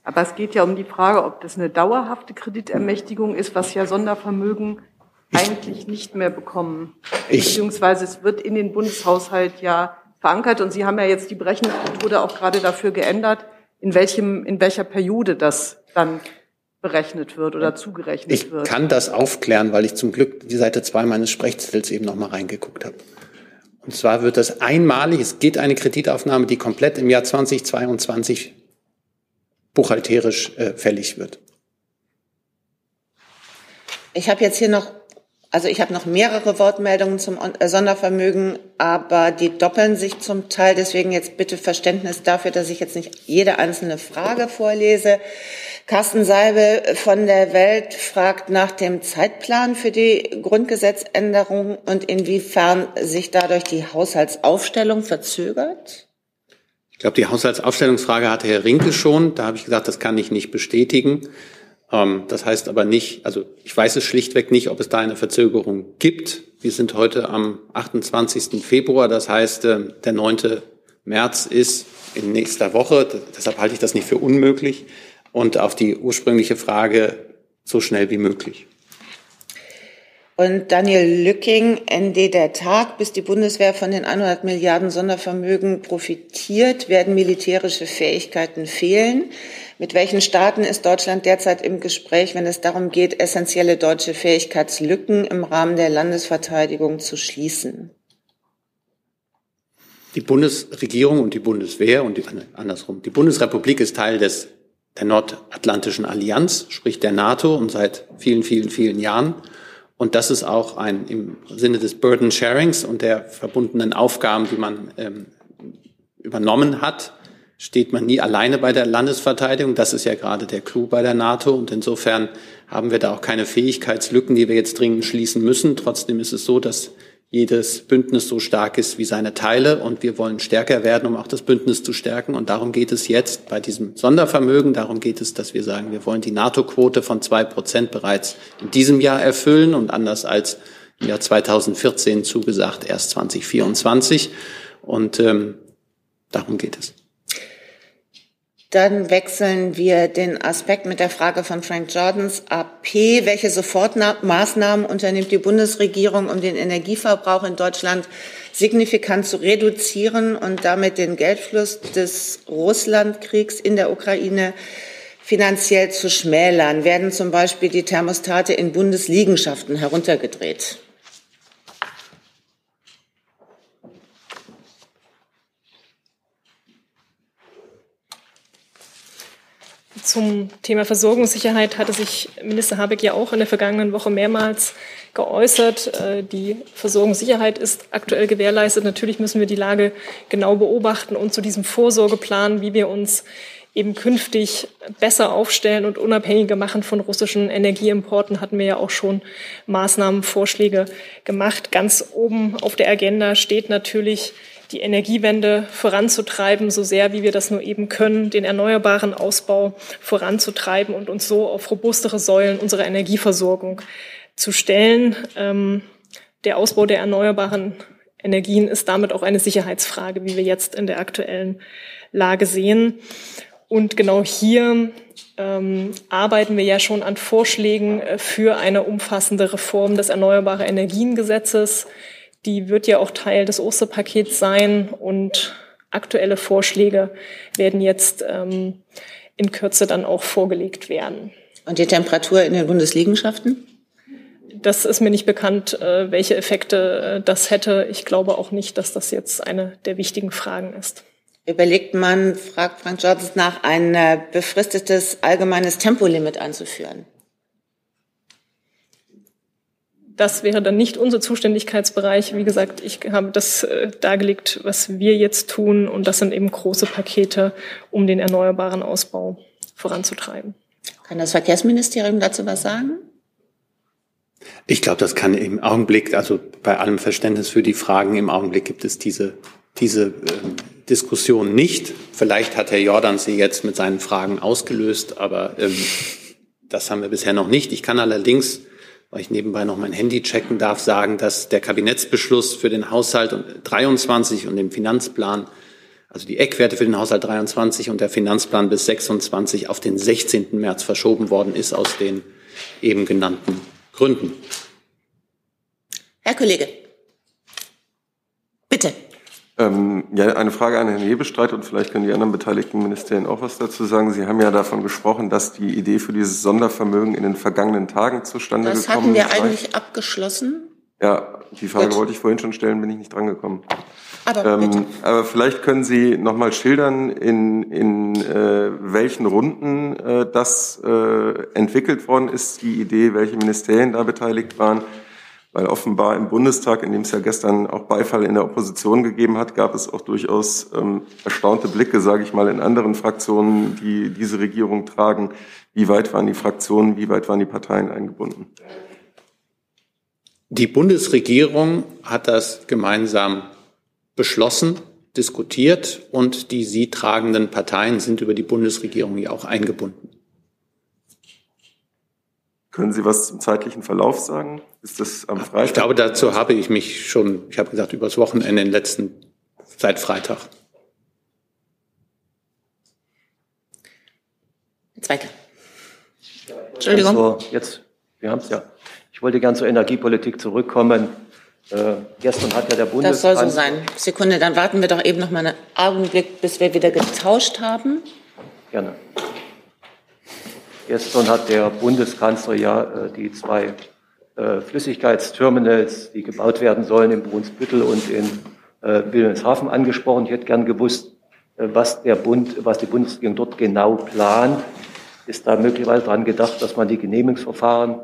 Aber es geht ja um die Frage, ob das eine dauerhafte Kreditermächtigung ist, was ja Sondervermögen eigentlich nicht mehr bekommen. Ich Beziehungsweise es wird in den Bundeshaushalt ja verankert und Sie haben ja jetzt die Berechnungsmethode auch gerade dafür geändert, in welchem, in welcher Periode das dann berechnet wird oder zugerechnet ich wird. Ich kann das aufklären, weil ich zum Glück die Seite zwei meines Sprechzettels eben noch mal reingeguckt habe. Und zwar wird das einmalig, es geht eine Kreditaufnahme, die komplett im Jahr 2022 buchhalterisch äh, fällig wird. Ich habe jetzt hier noch, also ich habe noch mehrere Wortmeldungen zum äh, Sondervermögen, aber die doppeln sich zum Teil. Deswegen jetzt bitte Verständnis dafür, dass ich jetzt nicht jede einzelne Frage vorlese. Carsten Seibel von der Welt fragt nach dem Zeitplan für die Grundgesetzänderung und inwiefern sich dadurch die Haushaltsaufstellung verzögert. Ich glaube, die Haushaltsaufstellungsfrage hatte Herr Rinke schon. Da habe ich gesagt, das kann ich nicht bestätigen. Ähm, das heißt aber nicht, also ich weiß es schlichtweg nicht, ob es da eine Verzögerung gibt. Wir sind heute am 28. Februar. Das heißt, äh, der 9. März ist in nächster Woche. Deshalb halte ich das nicht für unmöglich und auf die ursprüngliche Frage so schnell wie möglich. Und Daniel Lücking, ND der Tag, bis die Bundeswehr von den 100 Milliarden Sondervermögen profitiert, werden militärische Fähigkeiten fehlen. Mit welchen Staaten ist Deutschland derzeit im Gespräch, wenn es darum geht, essentielle deutsche Fähigkeitslücken im Rahmen der Landesverteidigung zu schließen? Die Bundesregierung und die Bundeswehr und die, andersrum, die Bundesrepublik ist Teil des der Nordatlantischen Allianz, sprich der NATO, und seit vielen, vielen, vielen Jahren. Und das ist auch ein im Sinne des Burden Sharings und der verbundenen Aufgaben, die man ähm, übernommen hat, steht man nie alleine bei der Landesverteidigung. Das ist ja gerade der Clou bei der NATO. Und insofern haben wir da auch keine Fähigkeitslücken, die wir jetzt dringend schließen müssen. Trotzdem ist es so, dass jedes Bündnis so stark ist wie seine Teile und wir wollen stärker werden, um auch das Bündnis zu stärken. Und darum geht es jetzt bei diesem Sondervermögen. Darum geht es, dass wir sagen, wir wollen die NATO-Quote von zwei Prozent bereits in diesem Jahr erfüllen und anders als im Jahr 2014 zugesagt erst 2024. Und ähm, darum geht es. Dann wechseln wir den Aspekt mit der Frage von Frank Jordans AP. Welche Sofortmaßnahmen unternimmt die Bundesregierung, um den Energieverbrauch in Deutschland signifikant zu reduzieren und damit den Geldfluss des Russlandkriegs in der Ukraine finanziell zu schmälern? Werden zum Beispiel die Thermostate in Bundesliegenschaften heruntergedreht? Zum Thema Versorgungssicherheit hatte sich Minister Habeck ja auch in der vergangenen Woche mehrmals geäußert. Äh, die Versorgungssicherheit ist aktuell gewährleistet. Natürlich müssen wir die Lage genau beobachten und zu diesem Vorsorgeplan, wie wir uns eben künftig besser aufstellen und unabhängiger machen von russischen Energieimporten, hatten wir ja auch schon Maßnahmenvorschläge gemacht. Ganz oben auf der Agenda steht natürlich die Energiewende voranzutreiben, so sehr wie wir das nur eben können, den erneuerbaren Ausbau voranzutreiben und uns so auf robustere Säulen unserer Energieversorgung zu stellen. Ähm, der Ausbau der erneuerbaren Energien ist damit auch eine Sicherheitsfrage, wie wir jetzt in der aktuellen Lage sehen. Und genau hier ähm, arbeiten wir ja schon an Vorschlägen äh, für eine umfassende Reform des Erneuerbare Energiengesetzes. Die wird ja auch Teil des Osterpakets sein und aktuelle Vorschläge werden jetzt ähm, in Kürze dann auch vorgelegt werden. Und die Temperatur in den Bundesliegenschaften? Das ist mir nicht bekannt, äh, welche Effekte äh, das hätte. Ich glaube auch nicht, dass das jetzt eine der wichtigen Fragen ist. Überlegt man, fragt Frank Jordan nach, ein äh, befristetes allgemeines Tempolimit einzuführen? Das wäre dann nicht unser Zuständigkeitsbereich. Wie gesagt, ich habe das äh, dargelegt, was wir jetzt tun. Und das sind eben große Pakete, um den erneuerbaren Ausbau voranzutreiben. Kann das Verkehrsministerium dazu was sagen? Ich glaube, das kann im Augenblick, also bei allem Verständnis für die Fragen, im Augenblick gibt es diese, diese äh, Diskussion nicht. Vielleicht hat Herr Jordan sie jetzt mit seinen Fragen ausgelöst, aber ähm, das haben wir bisher noch nicht. Ich kann allerdings weil ich nebenbei noch mein Handy checken darf, sagen, dass der Kabinettsbeschluss für den Haushalt 23 und den Finanzplan, also die Eckwerte für den Haushalt 23 und der Finanzplan bis 26 auf den 16. März verschoben worden ist aus den eben genannten Gründen. Herr Kollege, bitte. Ähm, ja, eine Frage an Herrn Hebestreit und vielleicht können die anderen beteiligten Ministerien auch was dazu sagen. Sie haben ja davon gesprochen, dass die Idee für dieses Sondervermögen in den vergangenen Tagen zustande das gekommen ist. Das hatten wir eigentlich abgeschlossen. Ja, Die Frage Gut. wollte ich vorhin schon stellen, bin ich nicht drangekommen. Aber, ähm, aber vielleicht können Sie noch mal schildern, in, in äh, welchen Runden äh, das äh, entwickelt worden ist, die Idee, welche Ministerien da beteiligt waren. Weil offenbar im Bundestag, in dem es ja gestern auch Beifall in der Opposition gegeben hat, gab es auch durchaus ähm, erstaunte Blicke, sage ich mal, in anderen Fraktionen, die diese Regierung tragen. Wie weit waren die Fraktionen, wie weit waren die Parteien eingebunden? Die Bundesregierung hat das gemeinsam beschlossen, diskutiert und die sie tragenden Parteien sind über die Bundesregierung ja auch eingebunden. Können Sie was zum zeitlichen Verlauf sagen? Ist das am Freitag? Ich glaube, dazu habe ich mich schon, ich habe gesagt, übers Wochenende, den letzten, seit Freitag. Zweite. Entschuldigung. Also jetzt, wir haben es ja. Ich wollte gern zur Energiepolitik zurückkommen. Äh, gestern hat ja der Bundeskanzler... Das soll so sein. Sekunde, dann warten wir doch eben noch mal einen Augenblick, bis wir wieder getauscht haben. Gerne. Gestern hat der Bundeskanzler ja äh, die zwei äh, Flüssigkeitsterminals, die gebaut werden sollen in Brunsbüttel und in äh, Wilhelmshaven angesprochen. Ich hätte gern gewusst, äh, was der Bund, was die Bundesregierung dort genau plant. Ist da möglicherweise daran gedacht, dass man die Genehmigungsverfahren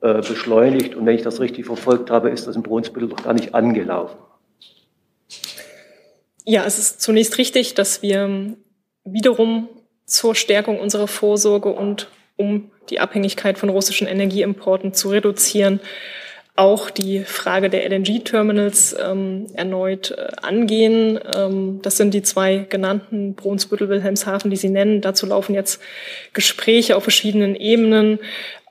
beschleunigt? Und wenn ich das richtig verfolgt habe, ist das in Brunsbüttel doch gar nicht angelaufen. Ja, es ist zunächst richtig, dass wir wiederum zur Stärkung unserer Vorsorge und um die Abhängigkeit von russischen Energieimporten zu reduzieren, auch die Frage der LNG-Terminals ähm, erneut äh, angehen. Ähm, das sind die zwei genannten, Brunsbüttel, Wilhelmshaven, die Sie nennen. Dazu laufen jetzt Gespräche auf verschiedenen Ebenen,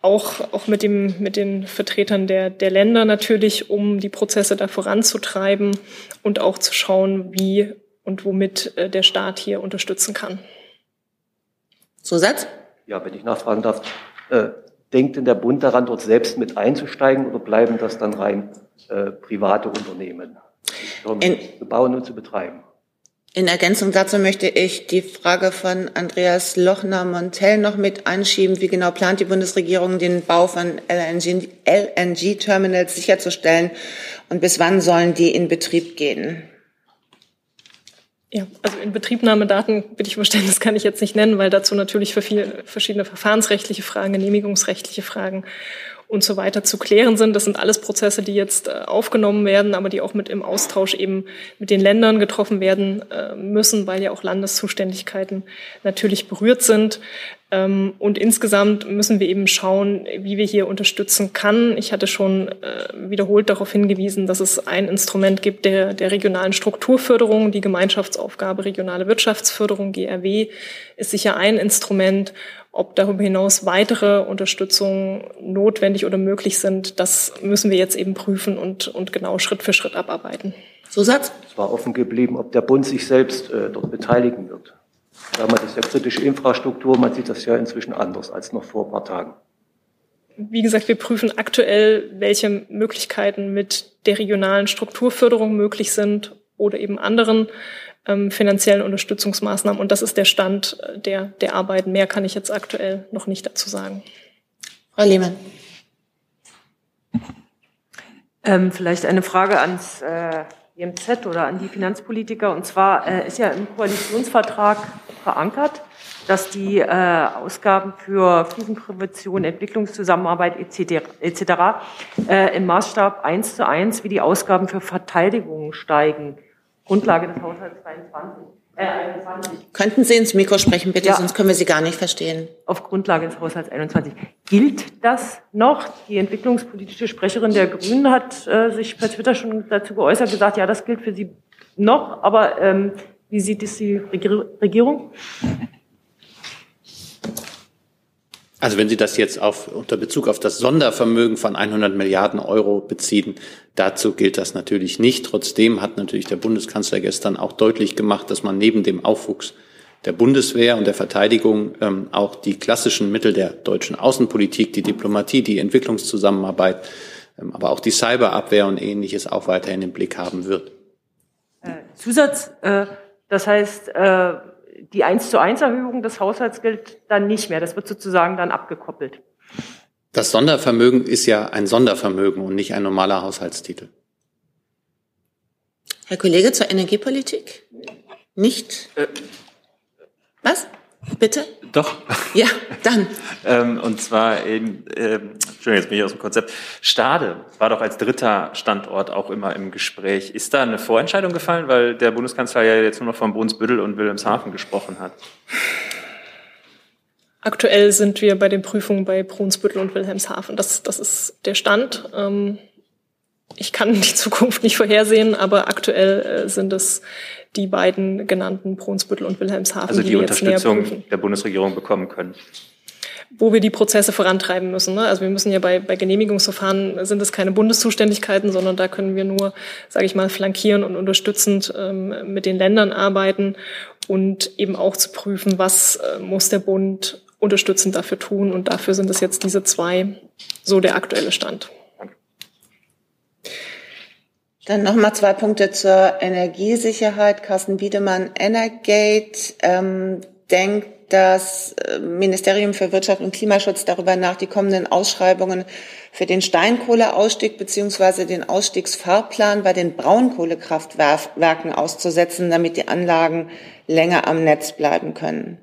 auch, auch mit, dem, mit den Vertretern der, der Länder natürlich, um die Prozesse da voranzutreiben und auch zu schauen, wie und womit äh, der Staat hier unterstützen kann. Zusatz? Ja, wenn ich nachfragen darf, äh, denkt denn der Bund daran, dort selbst mit einzusteigen oder bleiben das dann rein äh, private Unternehmen, in, zu bauen und zu betreiben? In Ergänzung dazu möchte ich die Frage von Andreas Lochner-Montell noch mit einschieben. Wie genau plant die Bundesregierung, den Bau von LNG-Terminals sicherzustellen und bis wann sollen die in Betrieb gehen? Ja, also Inbetriebnahmedaten, bitte ich Verständnis, kann ich jetzt nicht nennen, weil dazu natürlich für viele verschiedene verfahrensrechtliche Fragen, genehmigungsrechtliche Fragen und so weiter zu klären sind. Das sind alles Prozesse, die jetzt äh, aufgenommen werden, aber die auch mit im Austausch eben mit den Ländern getroffen werden äh, müssen, weil ja auch Landeszuständigkeiten natürlich berührt sind. Ähm, und insgesamt müssen wir eben schauen, wie wir hier unterstützen kann. Ich hatte schon äh, wiederholt darauf hingewiesen, dass es ein Instrument gibt der, der regionalen Strukturförderung. Die Gemeinschaftsaufgabe regionale Wirtschaftsförderung, GRW, ist sicher ein Instrument. Ob darüber hinaus weitere Unterstützungen notwendig oder möglich sind, das müssen wir jetzt eben prüfen und, und genau Schritt für Schritt abarbeiten. Zusatz? Es war offen geblieben, ob der Bund sich selbst äh, dort beteiligen wird. Damals ist ja kritische Infrastruktur, man sieht das ja inzwischen anders als noch vor ein paar Tagen. Wie gesagt, wir prüfen aktuell, welche Möglichkeiten mit der regionalen Strukturförderung möglich sind oder eben anderen ähm, finanziellen Unterstützungsmaßnahmen. Und das ist der Stand äh, der, der Arbeit. Mehr kann ich jetzt aktuell noch nicht dazu sagen. Frau Lehmann. Ähm, vielleicht eine Frage ans äh, IMZ oder an die Finanzpolitiker. Und zwar äh, ist ja im Koalitionsvertrag verankert, dass die äh, Ausgaben für Krisenprävention, Entwicklungszusammenarbeit etc. etc. Äh, im Maßstab eins zu eins wie die Ausgaben für Verteidigung steigen. Grundlage des Haushalts 22. Äh, 21. Könnten Sie ins Mikro sprechen, bitte, ja. sonst können wir Sie gar nicht verstehen. Auf Grundlage des Haushalts 21. Gilt das noch? Die entwicklungspolitische Sprecherin der Grünen hat äh, sich per Twitter schon dazu geäußert, gesagt, ja, das gilt für sie noch, aber ähm, wie sieht es die Regierung? Also wenn Sie das jetzt auf, unter Bezug auf das Sondervermögen von 100 Milliarden Euro beziehen, dazu gilt das natürlich nicht. Trotzdem hat natürlich der Bundeskanzler gestern auch deutlich gemacht, dass man neben dem Aufwuchs der Bundeswehr und der Verteidigung ähm, auch die klassischen Mittel der deutschen Außenpolitik, die Diplomatie, die Entwicklungszusammenarbeit, ähm, aber auch die Cyberabwehr und ähnliches auch weiterhin im Blick haben wird. Äh, Zusatz, äh, das heißt, äh die 1 zu 1 Erhöhung des Haushaltsgelds dann nicht mehr. Das wird sozusagen dann abgekoppelt. Das Sondervermögen ist ja ein Sondervermögen und nicht ein normaler Haushaltstitel. Herr Kollege zur Energiepolitik? Nicht? Äh, Was? Bitte? Doch. Ja, dann. ähm, und zwar in, ähm, Entschuldigung, jetzt bin ich aus dem Konzept. Stade war doch als dritter Standort auch immer im Gespräch. Ist da eine Vorentscheidung gefallen, weil der Bundeskanzler ja jetzt nur noch von Brunsbüttel und Wilhelmshaven gesprochen hat? Aktuell sind wir bei den Prüfungen bei Brunsbüttel und Wilhelmshaven. Das, das ist der Stand. Ähm, ich kann die Zukunft nicht vorhersehen, aber aktuell äh, sind es die beiden genannten Brunsbüttel und Wilhelmshaven. Also die, die Unterstützung der Bundesregierung bekommen können wo wir die Prozesse vorantreiben müssen. Ne? Also wir müssen ja bei, bei Genehmigungsverfahren sind es keine Bundeszuständigkeiten, sondern da können wir nur, sage ich mal, flankieren und unterstützend ähm, mit den Ländern arbeiten und eben auch zu prüfen, was äh, muss der Bund unterstützend dafür tun. Und dafür sind es jetzt diese zwei, so der aktuelle Stand. Dann nochmal zwei Punkte zur Energiesicherheit. Carsten Biedemann, Energate ähm, denkt das äh, Ministerium für Wirtschaft und Klimaschutz darüber nach, die kommenden Ausschreibungen für den Steinkohleausstieg beziehungsweise den Ausstiegsfahrplan bei den Braunkohlekraftwerken auszusetzen, damit die Anlagen länger am Netz bleiben können.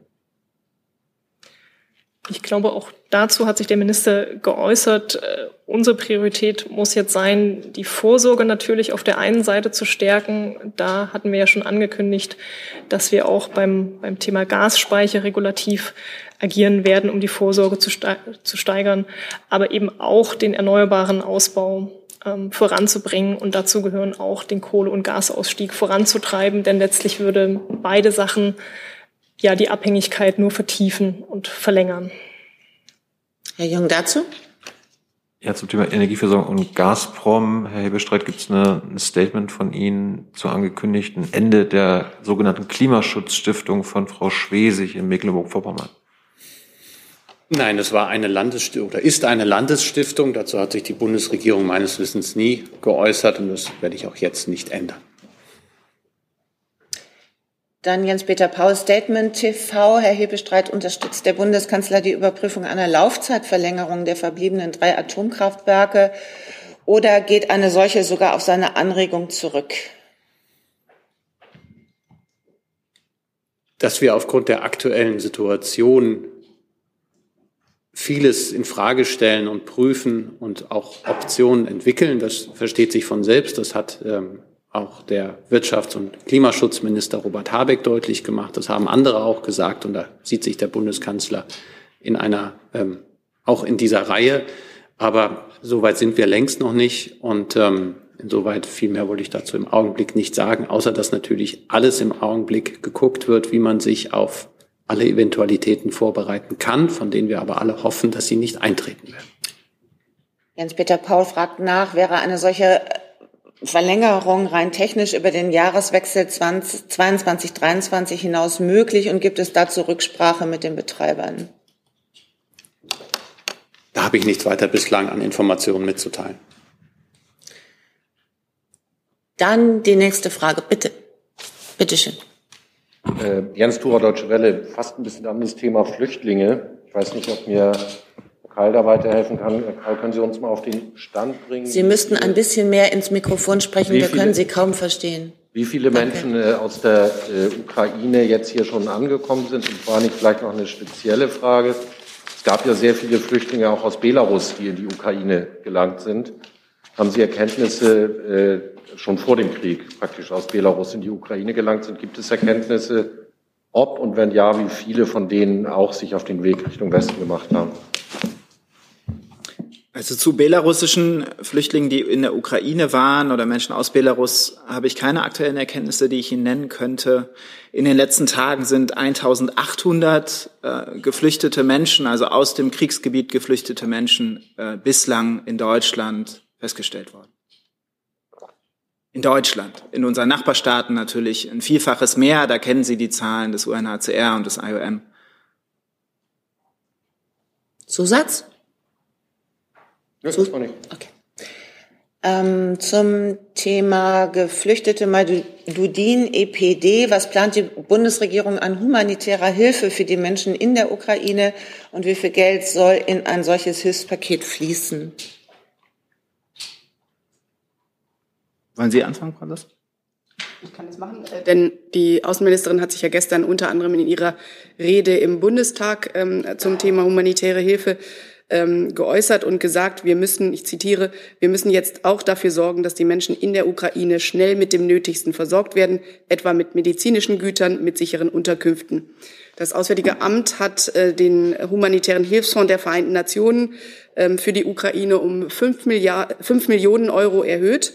Ich glaube, auch dazu hat sich der Minister geäußert. Äh, unsere Priorität muss jetzt sein, die Vorsorge natürlich auf der einen Seite zu stärken. Da hatten wir ja schon angekündigt, dass wir auch beim, beim Thema Gasspeicher regulativ agieren werden, um die Vorsorge zu, steigern, aber eben auch den erneuerbaren Ausbau ähm, voranzubringen. Und dazu gehören auch den Kohle- und Gasausstieg voranzutreiben, denn letztlich würde beide Sachen ja die Abhängigkeit nur vertiefen und verlängern. Herr Jung dazu? Ja, zum Thema Energieversorgung und Gazprom, Herr Hebestreit, gibt es ein Statement von Ihnen zu angekündigten Ende der sogenannten Klimaschutzstiftung von Frau Schwesig in Mecklenburg-Vorpommern? Nein, es war eine Landesstiftung oder ist eine Landesstiftung. Dazu hat sich die Bundesregierung meines Wissens nie geäußert und das werde ich auch jetzt nicht ändern. Dann Jens-Peter Paul, Statement TV. Herr Hebestreit, unterstützt der Bundeskanzler die Überprüfung einer Laufzeitverlängerung der verbliebenen drei Atomkraftwerke oder geht eine solche sogar auf seine Anregung zurück? Dass wir aufgrund der aktuellen Situation vieles in Frage stellen und prüfen und auch Optionen entwickeln, das versteht sich von selbst. Das hat ähm, auch der Wirtschafts- und Klimaschutzminister Robert Habeck deutlich gemacht. Das haben andere auch gesagt und da sieht sich der Bundeskanzler in einer, ähm, auch in dieser Reihe. Aber so weit sind wir längst noch nicht und ähm, insoweit viel mehr wollte ich dazu im Augenblick nicht sagen, außer dass natürlich alles im Augenblick geguckt wird, wie man sich auf alle Eventualitäten vorbereiten kann, von denen wir aber alle hoffen, dass sie nicht eintreten werden. Jens-Peter Paul fragt nach, wäre eine solche Verlängerung rein technisch über den Jahreswechsel 2022 2023 hinaus möglich und gibt es dazu Rücksprache mit den Betreibern? Da habe ich nichts weiter bislang an Informationen mitzuteilen. Dann die nächste Frage, bitte. Bitte schön. Äh, Jens Thurer, Deutsche Welle, fast ein bisschen an das Thema Flüchtlinge. Ich weiß nicht, ob mir Karl da weiterhelfen kann. Karl, können Sie uns mal auf den Stand bringen? Sie müssten ein bisschen mehr ins Mikrofon sprechen, wir können Sie kaum verstehen. Wie viele Danke. Menschen äh, aus der äh, Ukraine jetzt hier schon angekommen sind? Und vor allem vielleicht noch eine spezielle Frage. Es gab ja sehr viele Flüchtlinge auch aus Belarus, die in die Ukraine gelangt sind. Haben Sie Erkenntnisse äh, schon vor dem Krieg praktisch aus Belarus in die Ukraine gelangt sind? Gibt es Erkenntnisse, ob und wenn ja, wie viele von denen auch sich auf den Weg Richtung Westen gemacht haben? Also zu belarussischen Flüchtlingen, die in der Ukraine waren oder Menschen aus Belarus, habe ich keine aktuellen Erkenntnisse, die ich Ihnen nennen könnte. In den letzten Tagen sind 1800 äh, geflüchtete Menschen, also aus dem Kriegsgebiet geflüchtete Menschen, äh, bislang in Deutschland festgestellt worden. In Deutschland, in unseren Nachbarstaaten natürlich ein Vielfaches mehr, da kennen Sie die Zahlen des UNHCR und des IOM. Zusatz? Das war nicht. Okay. Ähm, zum Thema Geflüchtete Madudin EPD. Was plant die Bundesregierung an humanitärer Hilfe für die Menschen in der Ukraine und wie viel Geld soll in ein solches Hilfspaket fließen? Wollen Sie anfangen, Frau Lust? Ich kann das machen, äh, denn die Außenministerin hat sich ja gestern unter anderem in ihrer Rede im Bundestag ähm, zum Thema humanitäre Hilfe ähm, geäußert und gesagt, wir müssen, ich zitiere, wir müssen jetzt auch dafür sorgen, dass die Menschen in der Ukraine schnell mit dem Nötigsten versorgt werden, etwa mit medizinischen Gütern, mit sicheren Unterkünften. Das Auswärtige Amt hat äh, den humanitären Hilfsfonds der Vereinten Nationen ähm, für die Ukraine um fünf, Milliarden, fünf Millionen Euro erhöht.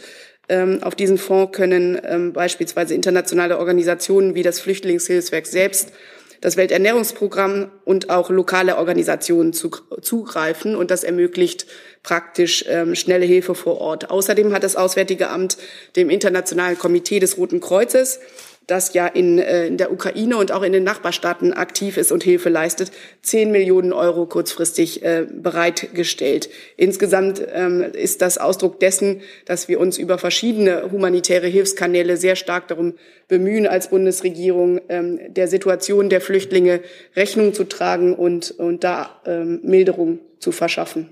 Ähm, auf diesen Fonds können ähm, beispielsweise internationale Organisationen wie das Flüchtlingshilfswerk selbst das Welternährungsprogramm und auch lokale Organisationen zugreifen. Und das ermöglicht praktisch ähm, schnelle Hilfe vor Ort. Außerdem hat das Auswärtige Amt dem Internationalen Komitee des Roten Kreuzes das ja in, äh, in der Ukraine und auch in den Nachbarstaaten aktiv ist und Hilfe leistet, 10 Millionen Euro kurzfristig äh, bereitgestellt. Insgesamt ähm, ist das Ausdruck dessen, dass wir uns über verschiedene humanitäre Hilfskanäle sehr stark darum bemühen, als Bundesregierung ähm, der Situation der Flüchtlinge Rechnung zu tragen und, und da ähm, Milderung zu verschaffen.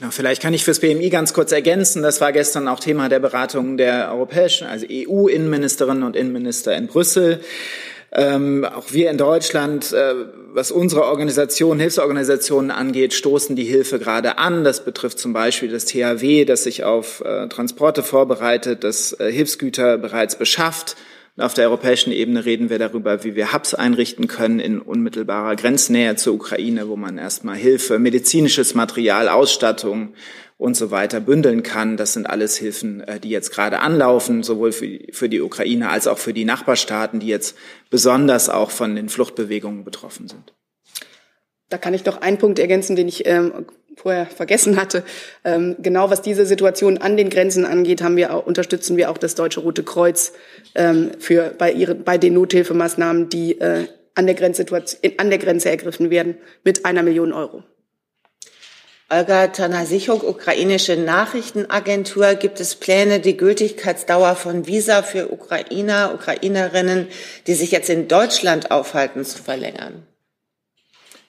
Genau, vielleicht kann ich fürs BMI ganz kurz ergänzen. Das war gestern auch Thema der Beratungen der europäischen, also EU-Innenministerinnen und Innenminister in Brüssel. Ähm, auch wir in Deutschland, äh, was unsere Organisation, Hilfsorganisationen angeht, stoßen die Hilfe gerade an. Das betrifft zum Beispiel das THW, das sich auf äh, Transporte vorbereitet, das äh, Hilfsgüter bereits beschafft auf der europäischen Ebene reden wir darüber, wie wir Hubs einrichten können in unmittelbarer Grenznähe zur Ukraine, wo man erstmal Hilfe, medizinisches Material, Ausstattung und so weiter bündeln kann. Das sind alles Hilfen, äh, die jetzt gerade anlaufen, sowohl für die Ukraine als auch für die Nachbarstaaten, die jetzt besonders auch von den Fluchtbewegungen betroffen sind. Da kann ich doch einen Punkt ergänzen, den ich ähm, vorher vergessen hatte. Ähm, genau was diese Situation an den Grenzen angeht, haben wir auch, unterstützen wir auch das Deutsche Rote Kreuz ähm, für bei, ihren, bei den Nothilfemaßnahmen, die äh, an, der an der Grenze ergriffen werden, mit einer Million Euro. Olga Tanasichuk, ukrainische Nachrichtenagentur. Gibt es Pläne, die Gültigkeitsdauer von Visa für Ukrainer, Ukrainerinnen, die sich jetzt in Deutschland aufhalten, zu verlängern?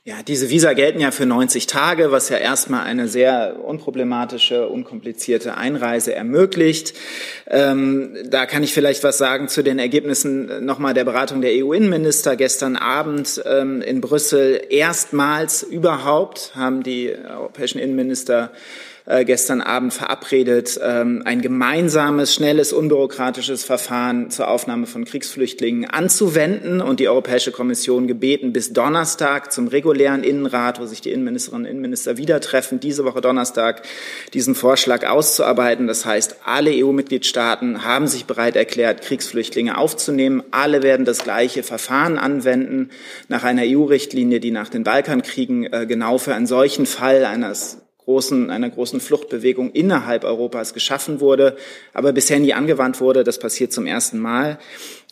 Ja, diese Visa gelten ja für 90 Tage, was ja erstmal eine sehr unproblematische, unkomplizierte Einreise ermöglicht. Ähm, da kann ich vielleicht was sagen zu den Ergebnissen nochmal der Beratung der EU-Innenminister gestern Abend ähm, in Brüssel. Erstmals überhaupt haben die europäischen Innenminister äh, gestern Abend verabredet, ähm, ein gemeinsames, schnelles, unbürokratisches Verfahren zur Aufnahme von Kriegsflüchtlingen anzuwenden und die Europäische Kommission gebeten, bis Donnerstag zum regulären Innenrat, wo sich die Innenministerinnen und Innenminister wieder treffen, diese Woche Donnerstag diesen Vorschlag auszuarbeiten. Das heißt, alle EU-Mitgliedstaaten haben sich bereit erklärt, Kriegsflüchtlinge aufzunehmen. Alle werden das gleiche Verfahren anwenden nach einer EU-Richtlinie, die nach den Balkankriegen äh, genau für einen solchen Fall eines großen, einer großen Fluchtbewegung innerhalb Europas geschaffen wurde, aber bisher nie angewandt wurde. Das passiert zum ersten Mal.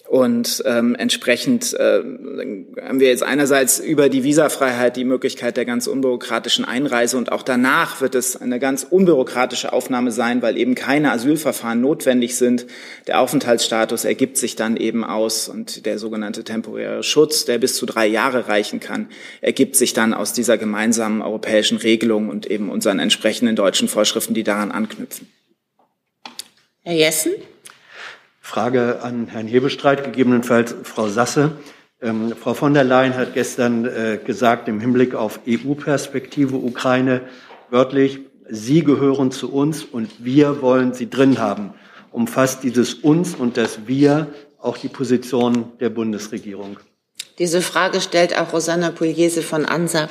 Und ähm, entsprechend äh, haben wir jetzt einerseits über die Visafreiheit die Möglichkeit der ganz unbürokratischen Einreise und auch danach wird es eine ganz unbürokratische Aufnahme sein, weil eben keine Asylverfahren notwendig sind. Der Aufenthaltsstatus ergibt sich dann eben aus und der sogenannte temporäre Schutz, der bis zu drei Jahre reichen kann, ergibt sich dann aus dieser gemeinsamen europäischen Regelung und eben unseren entsprechenden deutschen Vorschriften, die daran anknüpfen. Herr Jessen? Frage an Herrn Hebestreit, gegebenenfalls Frau Sasse. Ähm, Frau von der Leyen hat gestern äh, gesagt, im Hinblick auf EU-Perspektive Ukraine wörtlich, Sie gehören zu uns und wir wollen Sie drin haben. Umfasst dieses uns und das wir auch die Position der Bundesregierung? Diese Frage stellt auch Rosanna Pugliese von ANSA.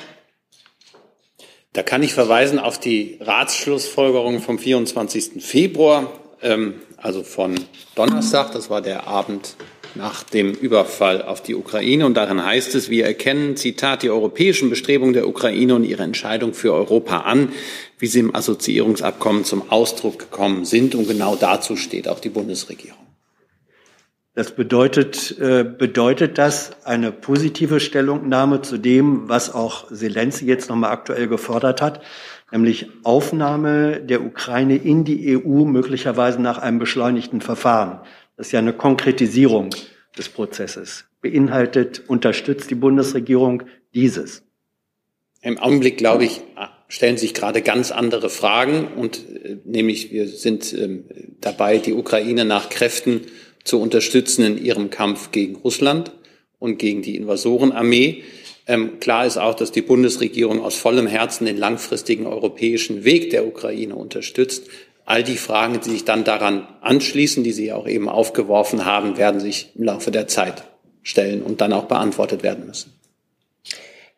Da kann ich verweisen auf die Ratsschlussfolgerung vom 24. Februar. Ähm, also von Donnerstag, das war der Abend nach dem Überfall auf die Ukraine. Und darin heißt es, wir erkennen, Zitat, die europäischen Bestrebungen der Ukraine und ihre Entscheidung für Europa an, wie sie im Assoziierungsabkommen zum Ausdruck gekommen sind. Und genau dazu steht auch die Bundesregierung. Das bedeutet, äh, bedeutet das eine positive Stellungnahme zu dem, was auch Zelensky jetzt nochmal aktuell gefordert hat, nämlich Aufnahme der Ukraine in die EU möglicherweise nach einem beschleunigten Verfahren. Das ist ja eine Konkretisierung des Prozesses. Beinhaltet, unterstützt die Bundesregierung dieses? Im Augenblick, glaube ich, stellen sich gerade ganz andere Fragen und äh, nämlich wir sind ähm, dabei, die Ukraine nach Kräften zu unterstützen in ihrem Kampf gegen Russland und gegen die Invasorenarmee. Ähm, klar ist auch, dass die Bundesregierung aus vollem Herzen den langfristigen europäischen Weg der Ukraine unterstützt. All die Fragen, die sich dann daran anschließen, die Sie auch eben aufgeworfen haben, werden sich im Laufe der Zeit stellen und dann auch beantwortet werden müssen.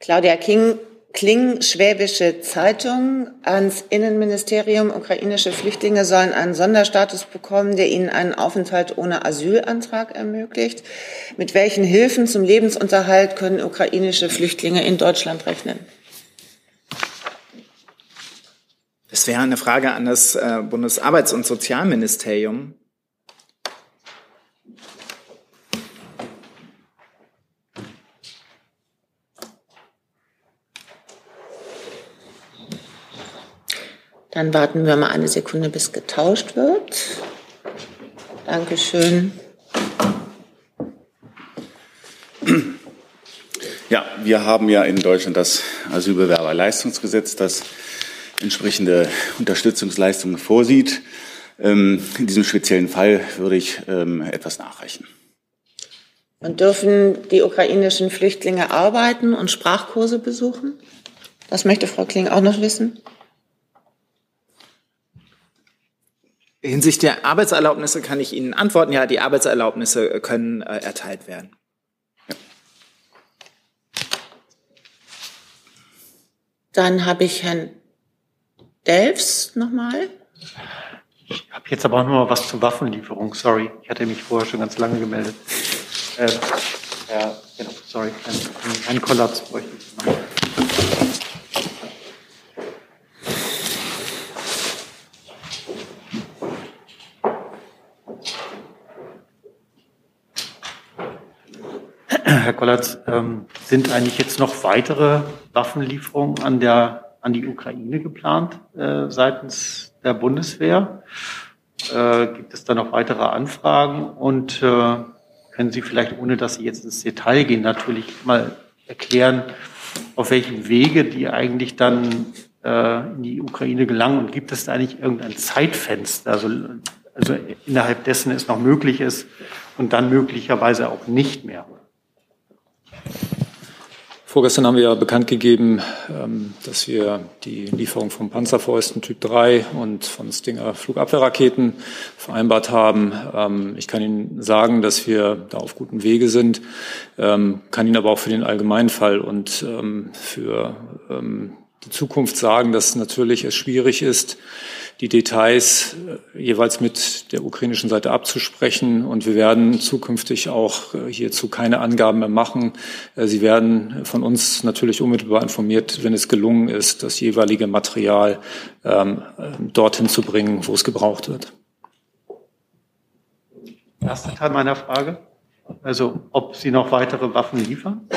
Claudia King, Kling, Schwäbische Zeitung, ans Innenministerium. Ukrainische Flüchtlinge sollen einen Sonderstatus bekommen, der ihnen einen Aufenthalt ohne Asylantrag ermöglicht. Mit welchen Hilfen zum Lebensunterhalt können ukrainische Flüchtlinge in Deutschland rechnen? Es wäre eine Frage an das äh, Bundesarbeits- und Sozialministerium. Dann warten wir mal eine Sekunde, bis getauscht wird. Dankeschön. Ja, wir haben ja in Deutschland das Asylbewerberleistungsgesetz, das entsprechende Unterstützungsleistungen vorsieht. Ähm, in diesem speziellen Fall würde ich ähm, etwas nachreichen. Und dürfen die ukrainischen Flüchtlinge arbeiten und Sprachkurse besuchen? Das möchte Frau Kling auch noch wissen. Hinsichtlich der Arbeitserlaubnisse kann ich Ihnen antworten, ja, die Arbeitserlaubnisse können äh, erteilt werden. Dann habe ich Herrn Delfs nochmal. Ich habe jetzt aber auch noch mal was zur Waffenlieferung. Sorry, ich hatte mich vorher schon ganz lange gemeldet. Äh, ja, genau, sorry, ein, ein Kollaps bräuchte ich noch. Herr Kollatz, ähm, sind eigentlich jetzt noch weitere Waffenlieferungen an der an die Ukraine geplant äh, seitens der Bundeswehr? Äh, gibt es da noch weitere Anfragen? Und äh, können Sie vielleicht, ohne dass Sie jetzt ins Detail gehen, natürlich mal erklären, auf welchem Wege die eigentlich dann äh, in die Ukraine gelangen? Und gibt es da eigentlich irgendein Zeitfenster, also, also innerhalb dessen es noch möglich ist und dann möglicherweise auch nicht mehr? Vorgestern haben wir ja bekannt gegeben, ähm, dass wir die Lieferung von Panzerfäusten Typ 3 und von Stinger Flugabwehrraketen vereinbart haben. Ähm, ich kann Ihnen sagen, dass wir da auf gutem Wege sind, ähm, kann Ihnen aber auch für den Allgemeinfall und für die Zukunft sagen, dass natürlich es schwierig ist, die Details äh, jeweils mit der ukrainischen Seite abzusprechen. Und wir werden zukünftig auch äh, hierzu keine Angaben mehr machen. Äh, Sie werden von uns natürlich unmittelbar informiert, wenn es gelungen ist, das jeweilige Material ähm, dorthin zu bringen, wo es gebraucht wird. Erster Teil meiner Frage. Also, ob Sie noch weitere Waffen liefern?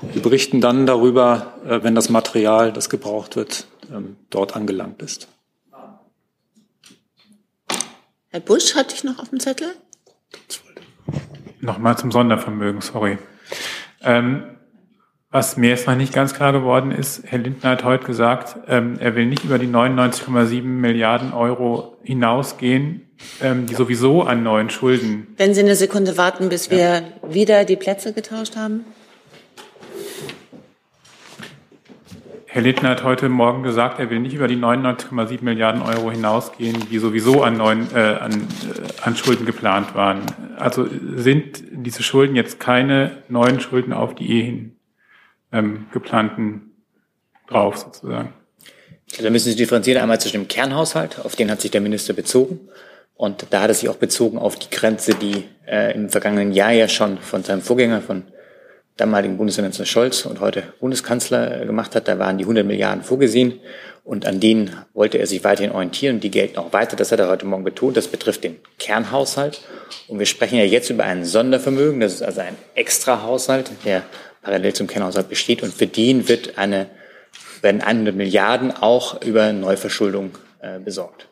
Wir berichten dann darüber, wenn das Material, das gebraucht wird, ähm, dort angelangt ist. Herr Busch hatte ich noch auf dem Zettel. Nochmal zum Sondervermögen, sorry. Ähm, was mir jetzt noch nicht ganz klar geworden ist, Herr Lindner hat heute gesagt, ähm, er will nicht über die 99,7 Milliarden Euro hinausgehen, ähm, die sowieso an neuen Schulden. Wenn Sie eine Sekunde warten, bis wir ja. wieder die Plätze getauscht haben. Herr Lindner hat heute Morgen gesagt, er will nicht über die 99,7 Milliarden Euro hinausgehen, die sowieso an, neuen, äh, an, äh, an Schulden geplant waren. Also sind diese Schulden jetzt keine neuen Schulden auf die eh ähm, geplanten drauf sozusagen? Da müssen Sie differenzieren einmal zwischen dem Kernhaushalt, auf den hat sich der Minister bezogen. Und da hat er sich auch bezogen auf die Grenze, die äh, im vergangenen Jahr ja schon von seinem Vorgänger, von damaligen Bundeskanzler Scholz und heute Bundeskanzler gemacht hat. Da waren die 100 Milliarden vorgesehen und an denen wollte er sich weiterhin orientieren. Die gelten auch weiter. Das hat er heute Morgen betont. Das betrifft den Kernhaushalt. Und wir sprechen ja jetzt über ein Sondervermögen. Das ist also ein Extrahaushalt, der parallel zum Kernhaushalt besteht. Und für den wird eine, werden 100 Milliarden auch über Neuverschuldung äh, besorgt.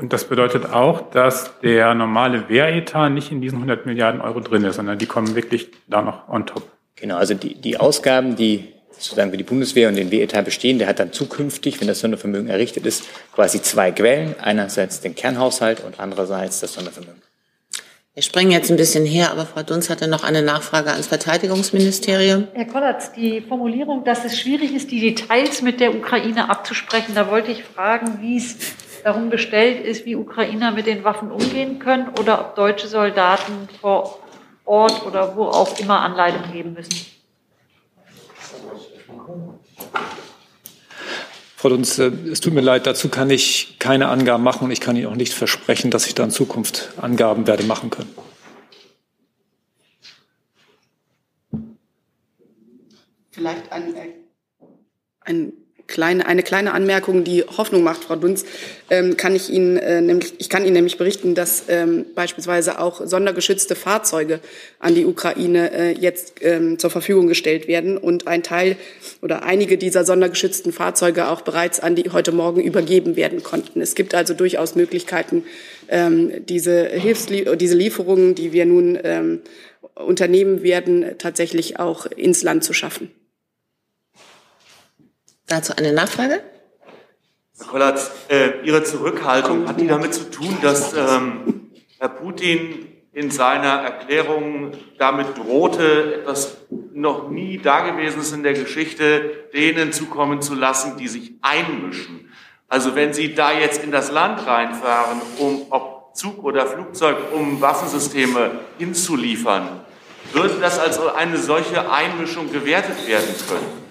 Und das bedeutet auch, dass der normale Wehretat nicht in diesen 100 Milliarden Euro drin ist, sondern die kommen wirklich da noch on top. Genau, also die, die Ausgaben, die sozusagen für die Bundeswehr und den Wehretat bestehen. Der hat dann zukünftig, wenn das Sondervermögen errichtet ist, quasi zwei Quellen. Einerseits den Kernhaushalt und andererseits das Sondervermögen. Wir springen jetzt ein bisschen her, aber Frau Dunz hatte noch eine Nachfrage ans Verteidigungsministerium. Herr Kollatz, die Formulierung, dass es schwierig ist, die Details mit der Ukraine abzusprechen, da wollte ich fragen, wie es darum bestellt ist, wie Ukrainer mit den Waffen umgehen können oder ob deutsche Soldaten vor Ort oder wo auch immer Anleitung geben müssen. Frau Dunz, äh, es tut mir leid, dazu kann ich keine Angaben machen und ich kann Ihnen auch nicht versprechen, dass ich da in Zukunft Angaben werde machen können. Vielleicht ein, ein kleine, eine kleine Anmerkung, die Hoffnung macht, Frau Dunz, ähm, kann ich Ihnen äh, nämlich, ich kann Ihnen nämlich berichten, dass ähm, beispielsweise auch sondergeschützte Fahrzeuge an die Ukraine äh, jetzt ähm, zur Verfügung gestellt werden und ein Teil oder einige dieser sondergeschützten Fahrzeuge auch bereits an die heute Morgen übergeben werden konnten. Es gibt also durchaus Möglichkeiten, ähm, diese Hilfslie diese Lieferungen, die wir nun ähm, unternehmen werden, tatsächlich auch ins Land zu schaffen. Dazu eine Nachfrage? Herr Kollatz, äh, Ihre Zurückhaltung, hat die damit zu tun, dass ähm, Herr Putin in seiner Erklärung damit drohte, etwas noch nie Dagewesenes in der Geschichte denen zukommen zu lassen, die sich einmischen. Also wenn Sie da jetzt in das Land reinfahren, um ob Zug oder Flugzeug, um Waffensysteme hinzuliefern, würde das als eine solche Einmischung gewertet werden können?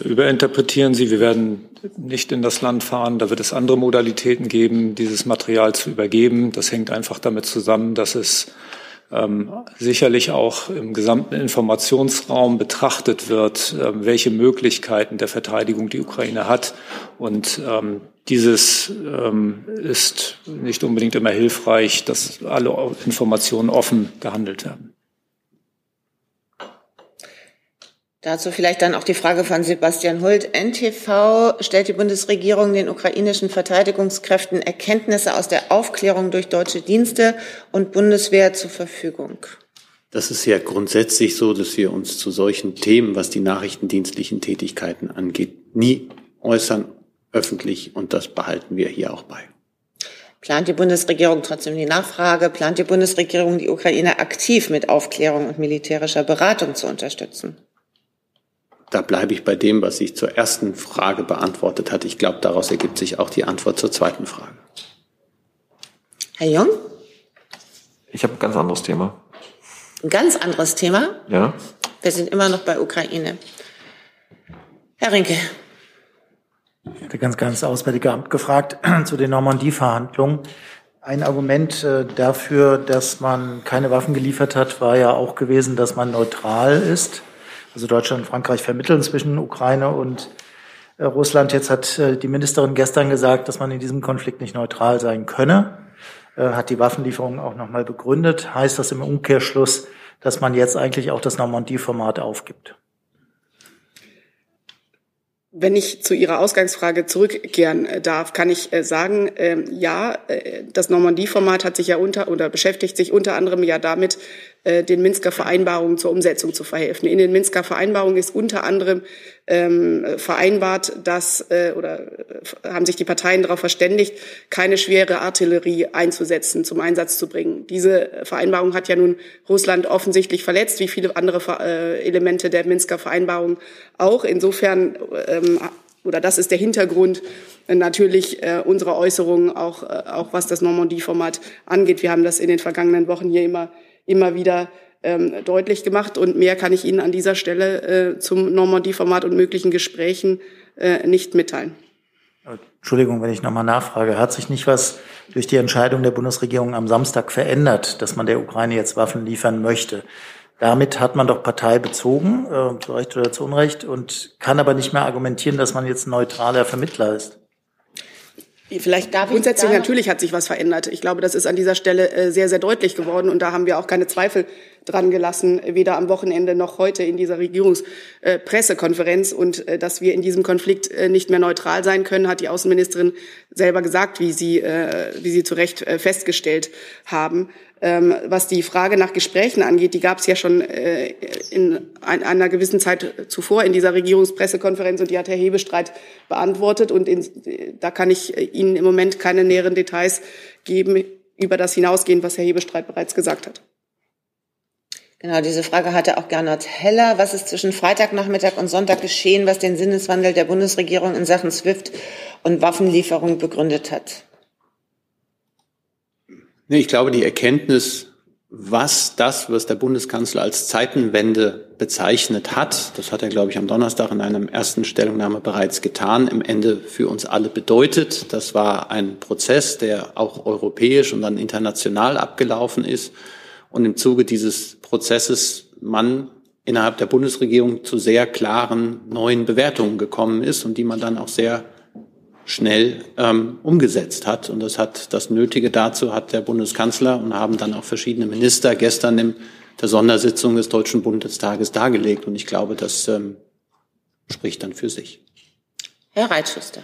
Überinterpretieren Sie, wir werden nicht in das Land fahren. Da wird es andere Modalitäten geben, dieses Material zu übergeben. Das hängt einfach damit zusammen, dass es ähm, sicherlich auch im gesamten Informationsraum betrachtet wird, äh, welche Möglichkeiten der Verteidigung die Ukraine hat. Und ähm, dieses ähm, ist nicht unbedingt immer hilfreich, dass alle Informationen offen gehandelt werden. Dazu vielleicht dann auch die Frage von Sebastian Hult. NTV stellt die Bundesregierung den ukrainischen Verteidigungskräften Erkenntnisse aus der Aufklärung durch deutsche Dienste und Bundeswehr zur Verfügung. Das ist ja grundsätzlich so, dass wir uns zu solchen Themen, was die nachrichtendienstlichen Tätigkeiten angeht, nie äußern öffentlich und das behalten wir hier auch bei. Plant die Bundesregierung trotzdem die Nachfrage, plant die Bundesregierung die Ukraine aktiv mit Aufklärung und militärischer Beratung zu unterstützen? Da bleibe ich bei dem, was ich zur ersten Frage beantwortet hatte. Ich glaube, daraus ergibt sich auch die Antwort zur zweiten Frage. Herr Jung? Ich habe ein ganz anderes Thema. Ein ganz anderes Thema? Ja. Wir sind immer noch bei Ukraine. Herr Rinke. Ich hätte ganz, ganz Auswärtige Amt gefragt zu den Normandie-Verhandlungen. Ein Argument äh, dafür, dass man keine Waffen geliefert hat, war ja auch gewesen, dass man neutral ist. Also Deutschland und Frankreich vermitteln zwischen Ukraine und äh, Russland. Jetzt hat äh, die Ministerin gestern gesagt, dass man in diesem Konflikt nicht neutral sein könne, äh, hat die Waffenlieferung auch nochmal begründet. Heißt das im Umkehrschluss, dass man jetzt eigentlich auch das Normandie-Format aufgibt? Wenn ich zu Ihrer Ausgangsfrage zurückkehren äh, darf, kann ich äh, sagen, ähm, ja, äh, das Normandie-Format hat sich ja unter oder beschäftigt sich unter anderem ja damit, den Minsker Vereinbarungen zur Umsetzung zu verhelfen. In den Minsker Vereinbarungen ist unter anderem ähm, vereinbart, dass äh, oder äh, haben sich die Parteien darauf verständigt, keine schwere Artillerie einzusetzen, zum Einsatz zu bringen. Diese Vereinbarung hat ja nun Russland offensichtlich verletzt, wie viele andere äh, Elemente der Minsker Vereinbarung auch. Insofern ähm, oder das ist der Hintergrund äh, natürlich äh, unsere Äußerungen auch, äh, auch was das Normandie-Format angeht. Wir haben das in den vergangenen Wochen hier immer, immer wieder ähm, deutlich gemacht. Und mehr kann ich Ihnen an dieser Stelle äh, zum Normandie-Format und möglichen Gesprächen äh, nicht mitteilen. Entschuldigung, wenn ich nochmal nachfrage. Hat sich nicht was durch die Entscheidung der Bundesregierung am Samstag verändert, dass man der Ukraine jetzt Waffen liefern möchte? Damit hat man doch Partei bezogen, äh, zu Recht oder zu Unrecht, und kann aber nicht mehr argumentieren, dass man jetzt ein neutraler Vermittler ist. Vielleicht darf Grundsätzlich natürlich hat sich was verändert. Ich glaube, das ist an dieser Stelle äh, sehr, sehr deutlich geworden und da haben wir auch keine Zweifel dran gelassen, weder am Wochenende noch heute in dieser Regierungspressekonferenz. Und äh, dass wir in diesem Konflikt äh, nicht mehr neutral sein können, hat die Außenministerin selber gesagt, wie Sie, wie Sie zu Recht festgestellt haben. Ähm, was die Frage nach Gesprächen angeht, die gab es ja schon äh, in ein, einer gewissen Zeit zuvor in dieser Regierungspressekonferenz und die hat Herr Hebestreit beantwortet. Und in, da kann ich Ihnen im Moment keine näheren Details geben über das hinausgehen, was Herr Hebestreit bereits gesagt hat. Genau, diese Frage hatte auch Gernot Heller. Was ist zwischen Freitagnachmittag und Sonntag geschehen, was den Sinneswandel der Bundesregierung in Sachen SWIFT und Waffenlieferung begründet hat? Ich glaube, die Erkenntnis, was das, was der Bundeskanzler als Zeitenwende bezeichnet hat, das hat er, glaube ich, am Donnerstag in einer ersten Stellungnahme bereits getan, im Ende für uns alle bedeutet. Das war ein Prozess, der auch europäisch und dann international abgelaufen ist. Und im Zuge dieses Prozesses man innerhalb der Bundesregierung zu sehr klaren neuen Bewertungen gekommen ist und die man dann auch sehr schnell ähm, umgesetzt hat. Und das hat das Nötige dazu hat der Bundeskanzler und haben dann auch verschiedene Minister gestern in der Sondersitzung des Deutschen Bundestages dargelegt. Und ich glaube, das ähm, spricht dann für sich. Herr Reitschuster.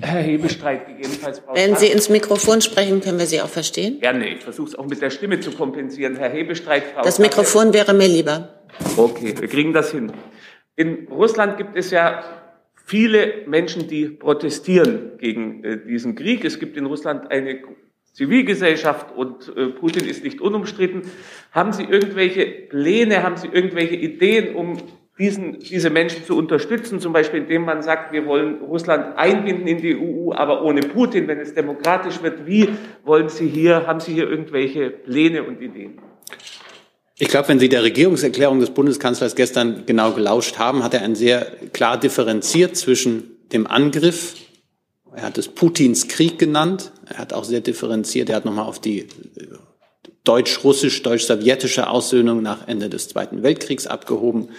Herr Hebestreit gegebenenfalls. Frau Wenn Sie ins Mikrofon sprechen, können wir Sie auch verstehen. Gerne, ich versuche es auch mit der Stimme zu kompensieren. Herr Hebestreit, Frau Das Mikrofon wäre mir lieber. Okay, wir kriegen das hin. In Russland gibt es ja viele Menschen, die protestieren gegen äh, diesen Krieg. Es gibt in Russland eine Zivilgesellschaft und äh, Putin ist nicht unumstritten. Haben Sie irgendwelche Pläne, haben Sie irgendwelche Ideen, um diesen, diese Menschen zu unterstützen, zum Beispiel indem man sagt, wir wollen Russland einbinden in die EU, aber ohne Putin, wenn es demokratisch wird. Wie wollen Sie hier, haben Sie hier irgendwelche Pläne und Ideen? Ich glaube, wenn Sie der Regierungserklärung des Bundeskanzlers gestern genau gelauscht haben, hat er ein sehr klar differenziert zwischen dem Angriff, er hat es Putins Krieg genannt, er hat auch sehr differenziert, er hat nochmal auf die äh, deutsch-russisch, deutsch-sowjetische Aussöhnung nach Ende des Zweiten Weltkriegs abgehoben.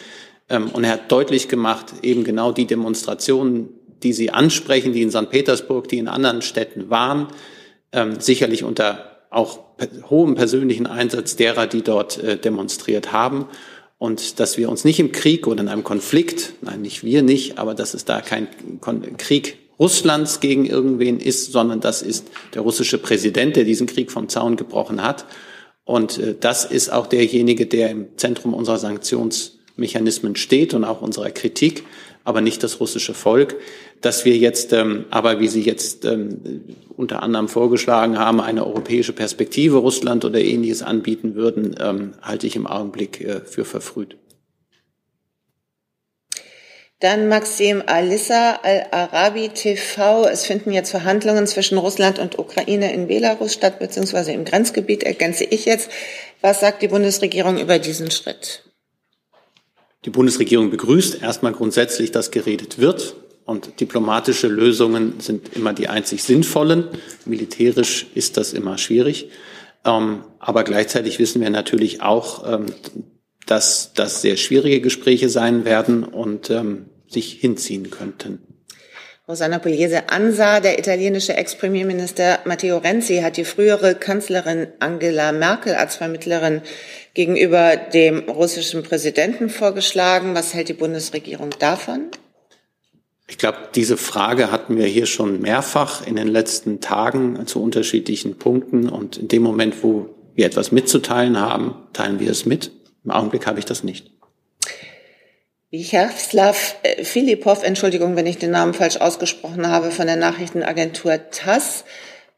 Ähm, und er hat deutlich gemacht, eben genau die Demonstrationen, die Sie ansprechen, die in St. Petersburg, die in anderen Städten waren, ähm, sicherlich unter auch hohem persönlichen Einsatz derer, die dort äh, demonstriert haben. Und dass wir uns nicht im Krieg oder in einem Konflikt, nein, nicht wir nicht, aber dass es da kein Krieg Russlands gegen irgendwen ist, sondern das ist der russische Präsident, der diesen Krieg vom Zaun gebrochen hat. Und äh, das ist auch derjenige, der im Zentrum unserer Sanktionsmechanismen steht und auch unserer Kritik, aber nicht das russische Volk. Dass wir jetzt ähm, aber, wie Sie jetzt ähm, unter anderem vorgeschlagen haben, eine europäische Perspektive Russland oder ähnliches anbieten würden, ähm, halte ich im Augenblick äh, für verfrüht. Dann Maxim Alissa Al-Arabi TV. Es finden jetzt Verhandlungen zwischen Russland und Ukraine in Belarus statt, beziehungsweise im Grenzgebiet, ergänze ich jetzt. Was sagt die Bundesregierung über diesen Schritt? Die Bundesregierung begrüßt erstmal grundsätzlich, dass geredet wird. Und diplomatische Lösungen sind immer die einzig sinnvollen. Militärisch ist das immer schwierig. Ähm, aber gleichzeitig wissen wir natürlich auch, ähm, dass das sehr schwierige Gespräche sein werden und ähm, sich hinziehen könnten. Rosanna Pugliese Ansa, der italienische Ex-Premierminister Matteo Renzi, hat die frühere Kanzlerin Angela Merkel als Vermittlerin gegenüber dem russischen Präsidenten vorgeschlagen. Was hält die Bundesregierung davon? Ich glaube, diese Frage hatten wir hier schon mehrfach in den letzten Tagen zu unterschiedlichen Punkten. Und in dem Moment, wo wir etwas mitzuteilen haben, teilen wir es mit. Im Augenblick habe ich das nicht. Vyacheslav äh, Filipov, Entschuldigung, wenn ich den Namen falsch ausgesprochen habe, von der Nachrichtenagentur TASS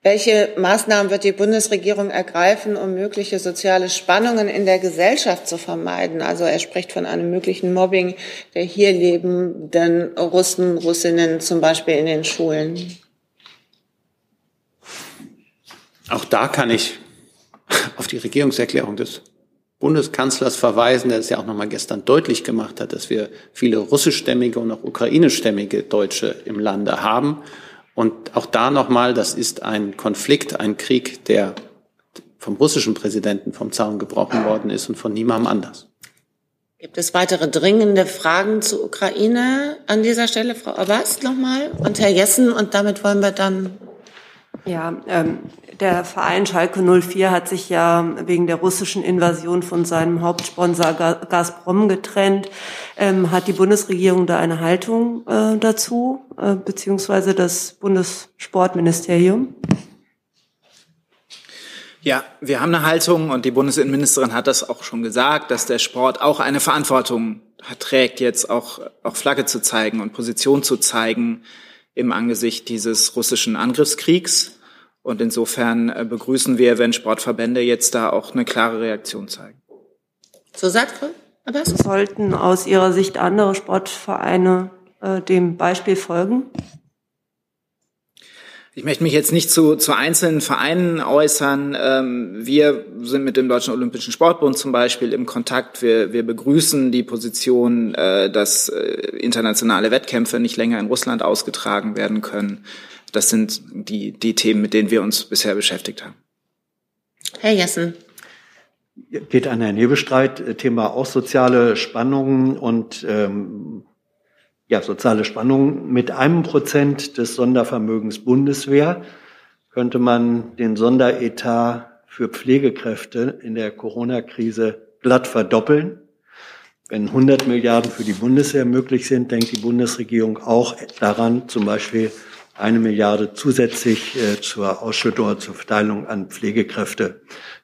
welche Maßnahmen wird die Bundesregierung ergreifen, um mögliche soziale Spannungen in der Gesellschaft zu vermeiden? Also er spricht von einem möglichen Mobbing der hier lebenden Russen, Russinnen zum Beispiel in den Schulen. Auch da kann ich auf die Regierungserklärung des Bundeskanzlers verweisen, der es ja auch noch mal gestern deutlich gemacht hat, dass wir viele russischstämmige und auch ukrainischstämmige Deutsche im Lande haben und auch da nochmal, das ist ein Konflikt, ein Krieg, der vom russischen Präsidenten vom Zaun gebrochen worden ist und von niemandem anders. Gibt es weitere dringende Fragen zur Ukraine an dieser Stelle, Frau Abbas nochmal und Herr Jessen? Und damit wollen wir dann ja, ähm, der Verein Schalke 04 hat sich ja wegen der russischen Invasion von seinem Hauptsponsor Gazprom getrennt. Ähm, hat die Bundesregierung da eine Haltung äh, dazu, äh, beziehungsweise das Bundessportministerium? Ja, wir haben eine Haltung und die Bundesinnenministerin hat das auch schon gesagt, dass der Sport auch eine Verantwortung trägt, jetzt auch, auch Flagge zu zeigen und Position zu zeigen im Angesicht dieses russischen Angriffskriegs. Und insofern äh, begrüßen wir, wenn Sportverbände jetzt da auch eine klare Reaktion zeigen. Sagt aber sollten aus Ihrer Sicht andere Sportvereine äh, dem Beispiel folgen? Ich möchte mich jetzt nicht zu, zu einzelnen Vereinen äußern. Ähm, wir sind mit dem Deutschen Olympischen Sportbund zum Beispiel im Kontakt. Wir, wir begrüßen die Position, äh, dass äh, internationale Wettkämpfe nicht länger in Russland ausgetragen werden können. Das sind die, die Themen, mit denen wir uns bisher beschäftigt haben. Herr Jessen. Geht an Herrn Hebestreit, Thema auch soziale Spannungen und ähm, ja, soziale Spannung. Mit einem Prozent des Sondervermögens Bundeswehr könnte man den Sonderetat für Pflegekräfte in der Corona-Krise glatt verdoppeln. Wenn 100 Milliarden für die Bundeswehr möglich sind, denkt die Bundesregierung auch daran, zum Beispiel eine Milliarde zusätzlich äh, zur Ausschüttung oder zur Verteilung an Pflegekräfte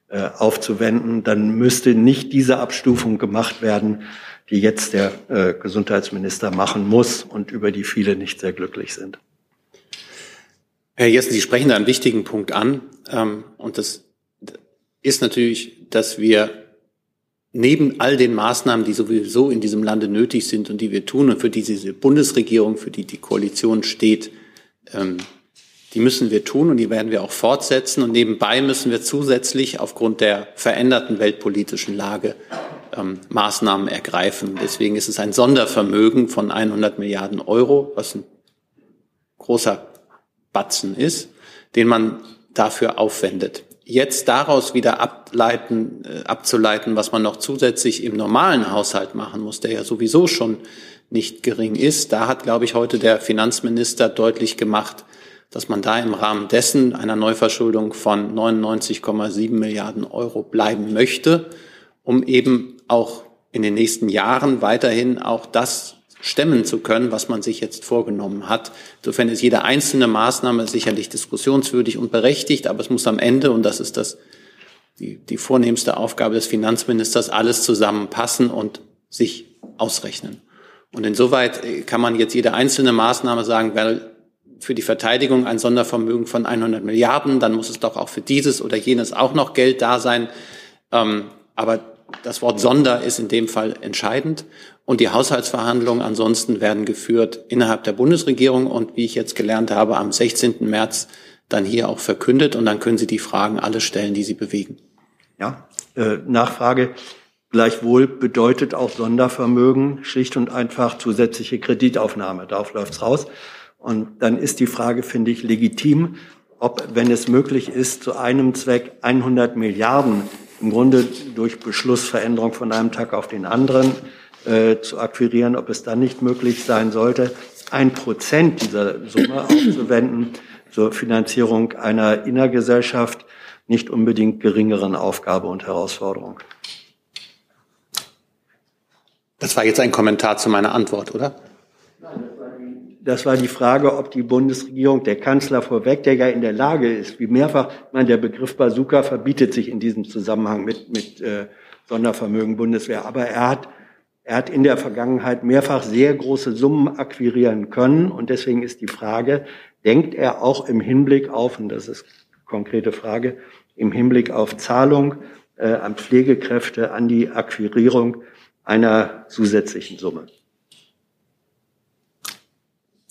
äh, aufzuwenden. Dann müsste nicht diese Abstufung gemacht werden, die jetzt der äh, Gesundheitsminister machen muss und über die viele nicht sehr glücklich sind. Herr Jessen, Sie sprechen da einen wichtigen Punkt an. Ähm, und das ist natürlich, dass wir neben all den Maßnahmen, die sowieso in diesem Lande nötig sind und die wir tun und für die diese Bundesregierung, für die die Koalition steht, ähm, die müssen wir tun und die werden wir auch fortsetzen. Und nebenbei müssen wir zusätzlich aufgrund der veränderten weltpolitischen Lage ähm, Maßnahmen ergreifen. Deswegen ist es ein Sondervermögen von 100 Milliarden Euro, was ein großer Batzen ist, den man dafür aufwendet. Jetzt daraus wieder ableiten, äh, abzuleiten, was man noch zusätzlich im normalen Haushalt machen muss, der ja sowieso schon nicht gering ist, da hat, glaube ich, heute der Finanzminister deutlich gemacht, dass man da im Rahmen dessen einer Neuverschuldung von 99,7 Milliarden Euro bleiben möchte, um eben auch in den nächsten Jahren weiterhin auch das stemmen zu können, was man sich jetzt vorgenommen hat. Insofern ist jede einzelne Maßnahme sicherlich diskussionswürdig und berechtigt, aber es muss am Ende, und das ist das, die, die vornehmste Aufgabe des Finanzministers, alles zusammenpassen und sich ausrechnen. Und insoweit kann man jetzt jede einzelne Maßnahme sagen, weil für die Verteidigung ein Sondervermögen von 100 Milliarden, dann muss es doch auch für dieses oder jenes auch noch Geld da sein. Ähm, aber das Wort Sonder ist in dem Fall entscheidend. Und die Haushaltsverhandlungen ansonsten werden geführt innerhalb der Bundesregierung und wie ich jetzt gelernt habe, am 16. März dann hier auch verkündet. Und dann können Sie die Fragen alle stellen, die Sie bewegen. Ja, äh, Nachfrage. Gleichwohl bedeutet auch Sondervermögen schlicht und einfach zusätzliche Kreditaufnahme. Darauf läuft's raus. Und dann ist die Frage, finde ich, legitim, ob, wenn es möglich ist, zu einem Zweck 100 Milliarden im Grunde durch Beschlussveränderung von einem Tag auf den anderen äh, zu akquirieren, ob es dann nicht möglich sein sollte, ein Prozent dieser Summe aufzuwenden zur Finanzierung einer innergesellschaft nicht unbedingt geringeren Aufgabe und Herausforderung. Das war jetzt ein Kommentar zu meiner Antwort, oder? Das war die Frage, ob die Bundesregierung, der Kanzler vorweg, der ja in der Lage ist, wie mehrfach, ich meine, der Begriff Bazooka verbietet sich in diesem Zusammenhang mit, mit äh, Sondervermögen Bundeswehr, aber er hat, er hat in der Vergangenheit mehrfach sehr große Summen akquirieren können und deswegen ist die Frage, denkt er auch im Hinblick auf, und das ist konkrete Frage, im Hinblick auf Zahlung äh, an Pflegekräfte, an die Akquirierung einer zusätzlichen Summe?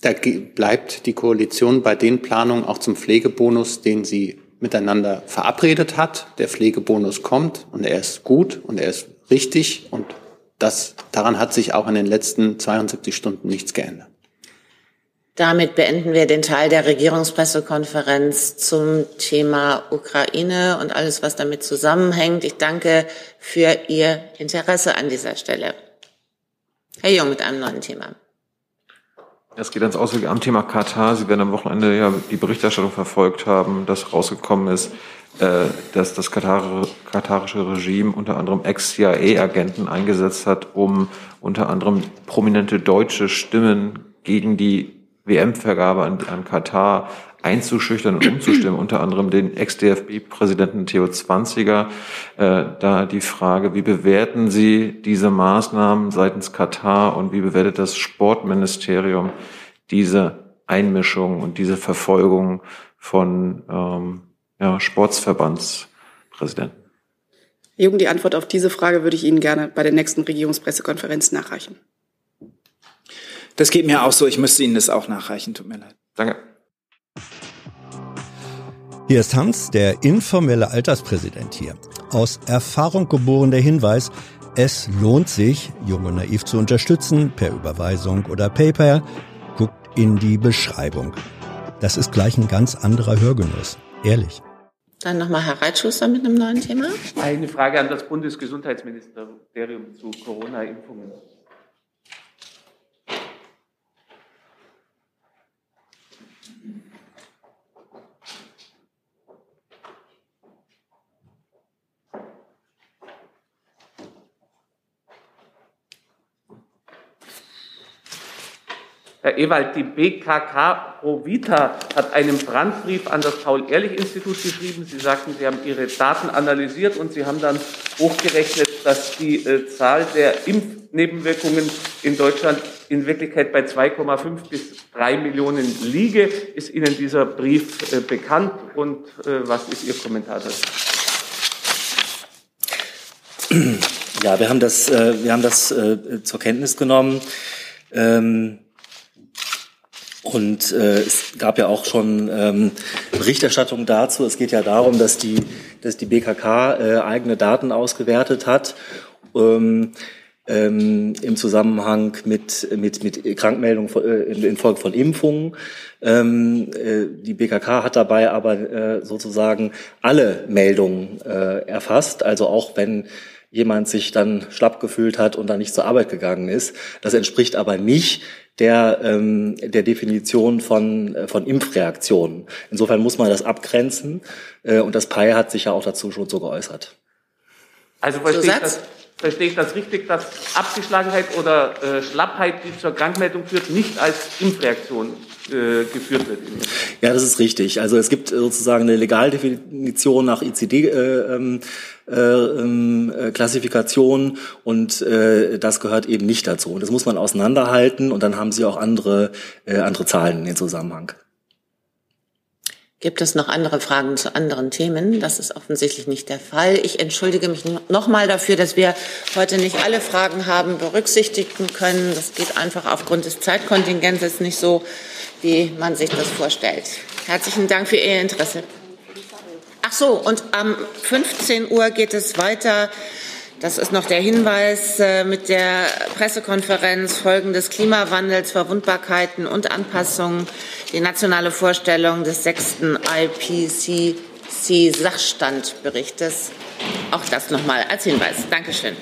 Da bleibt die Koalition bei den Planungen auch zum Pflegebonus, den sie miteinander verabredet hat. Der Pflegebonus kommt und er ist gut und er ist richtig und das, daran hat sich auch in den letzten 72 Stunden nichts geändert. Damit beenden wir den Teil der Regierungspressekonferenz zum Thema Ukraine und alles, was damit zusammenhängt. Ich danke für Ihr Interesse an dieser Stelle. Herr Jung mit einem neuen Thema. Es geht ans Auswärtige Amt Thema Katar. Sie werden am Wochenende ja die Berichterstattung verfolgt haben, dass rausgekommen ist, äh, dass das katarische Regime unter anderem Ex-CIA-Agenten eingesetzt hat, um unter anderem prominente deutsche Stimmen gegen die WM-Vergabe an, an Katar einzuschüchtern und umzustimmen, unter anderem den Ex-DFB-Präsidenten Theo Zwanziger. Äh, da die Frage, wie bewerten Sie diese Maßnahmen seitens Katar und wie bewertet das Sportministerium diese Einmischung und diese Verfolgung von ähm, ja, Sportsverbandspräsidenten? Jung, die Antwort auf diese Frage würde ich Ihnen gerne bei der nächsten Regierungspressekonferenz nachreichen. Das geht mir auch so. Ich müsste Ihnen das auch nachreichen. Tut mir leid. Danke. Hier ist Hans, der informelle Alterspräsident hier. Aus Erfahrung geboren der Hinweis, es lohnt sich, Junge Naiv zu unterstützen, per Überweisung oder PayPal. Guckt in die Beschreibung. Das ist gleich ein ganz anderer Hörgenuss. Ehrlich. Dann nochmal Herr Reitschuster mit einem neuen Thema. Eine Frage an das Bundesgesundheitsministerium zu Corona-Impfungen. Herr Ewald, die BKK Provita hat einen Brandbrief an das Paul-Ehrlich-Institut geschrieben. Sie sagten, Sie haben Ihre Daten analysiert und Sie haben dann hochgerechnet, dass die äh, Zahl der Impfnebenwirkungen in Deutschland in Wirklichkeit bei 2,5 bis 3 Millionen liege. Ist Ihnen dieser Brief äh, bekannt und äh, was ist Ihr Kommentar dazu? Ja, wir haben das, wir haben das zur Kenntnis genommen. Ähm, und äh, es gab ja auch schon ähm, Berichterstattung dazu. Es geht ja darum, dass die, dass die BKK äh, eigene Daten ausgewertet hat. Ähm, ähm, im Zusammenhang mit, mit, mit Krankmeldungen äh, infolge von Impfungen. Ähm, äh, die BKK hat dabei aber äh, sozusagen alle Meldungen äh, erfasst, also auch wenn jemand sich dann schlapp gefühlt hat und dann nicht zur Arbeit gegangen ist. Das entspricht aber nicht der, ähm, der Definition von, äh, von Impfreaktionen. Insofern muss man das abgrenzen äh, und das PAI hat sich ja auch dazu schon so geäußert. Also verstehe ich, das, verstehe ich das richtig, dass Abgeschlagenheit oder äh, Schlappheit, die zur Krankmeldung führt, nicht als Impfreaktion äh, geführt wird? Ja, das ist richtig. Also es gibt sozusagen eine Legaldefinition nach ICD. Äh, ähm, äh, ähm, äh, Klassifikation und äh, das gehört eben nicht dazu. Und das muss man auseinanderhalten und dann haben Sie auch andere, äh, andere Zahlen in den Zusammenhang. Gibt es noch andere Fragen zu anderen Themen? Das ist offensichtlich nicht der Fall. Ich entschuldige mich nochmal dafür, dass wir heute nicht alle Fragen haben berücksichtigen können. Das geht einfach aufgrund des Zeitkontingentes nicht so, wie man sich das vorstellt. Herzlichen Dank für Ihr Interesse. Ach so, und am 15 Uhr geht es weiter. Das ist noch der Hinweis äh, mit der Pressekonferenz Folgen des Klimawandels, Verwundbarkeiten und Anpassungen, die nationale Vorstellung des sechsten IPCC Sachstandberichtes. Auch das nochmal als Hinweis. Dankeschön.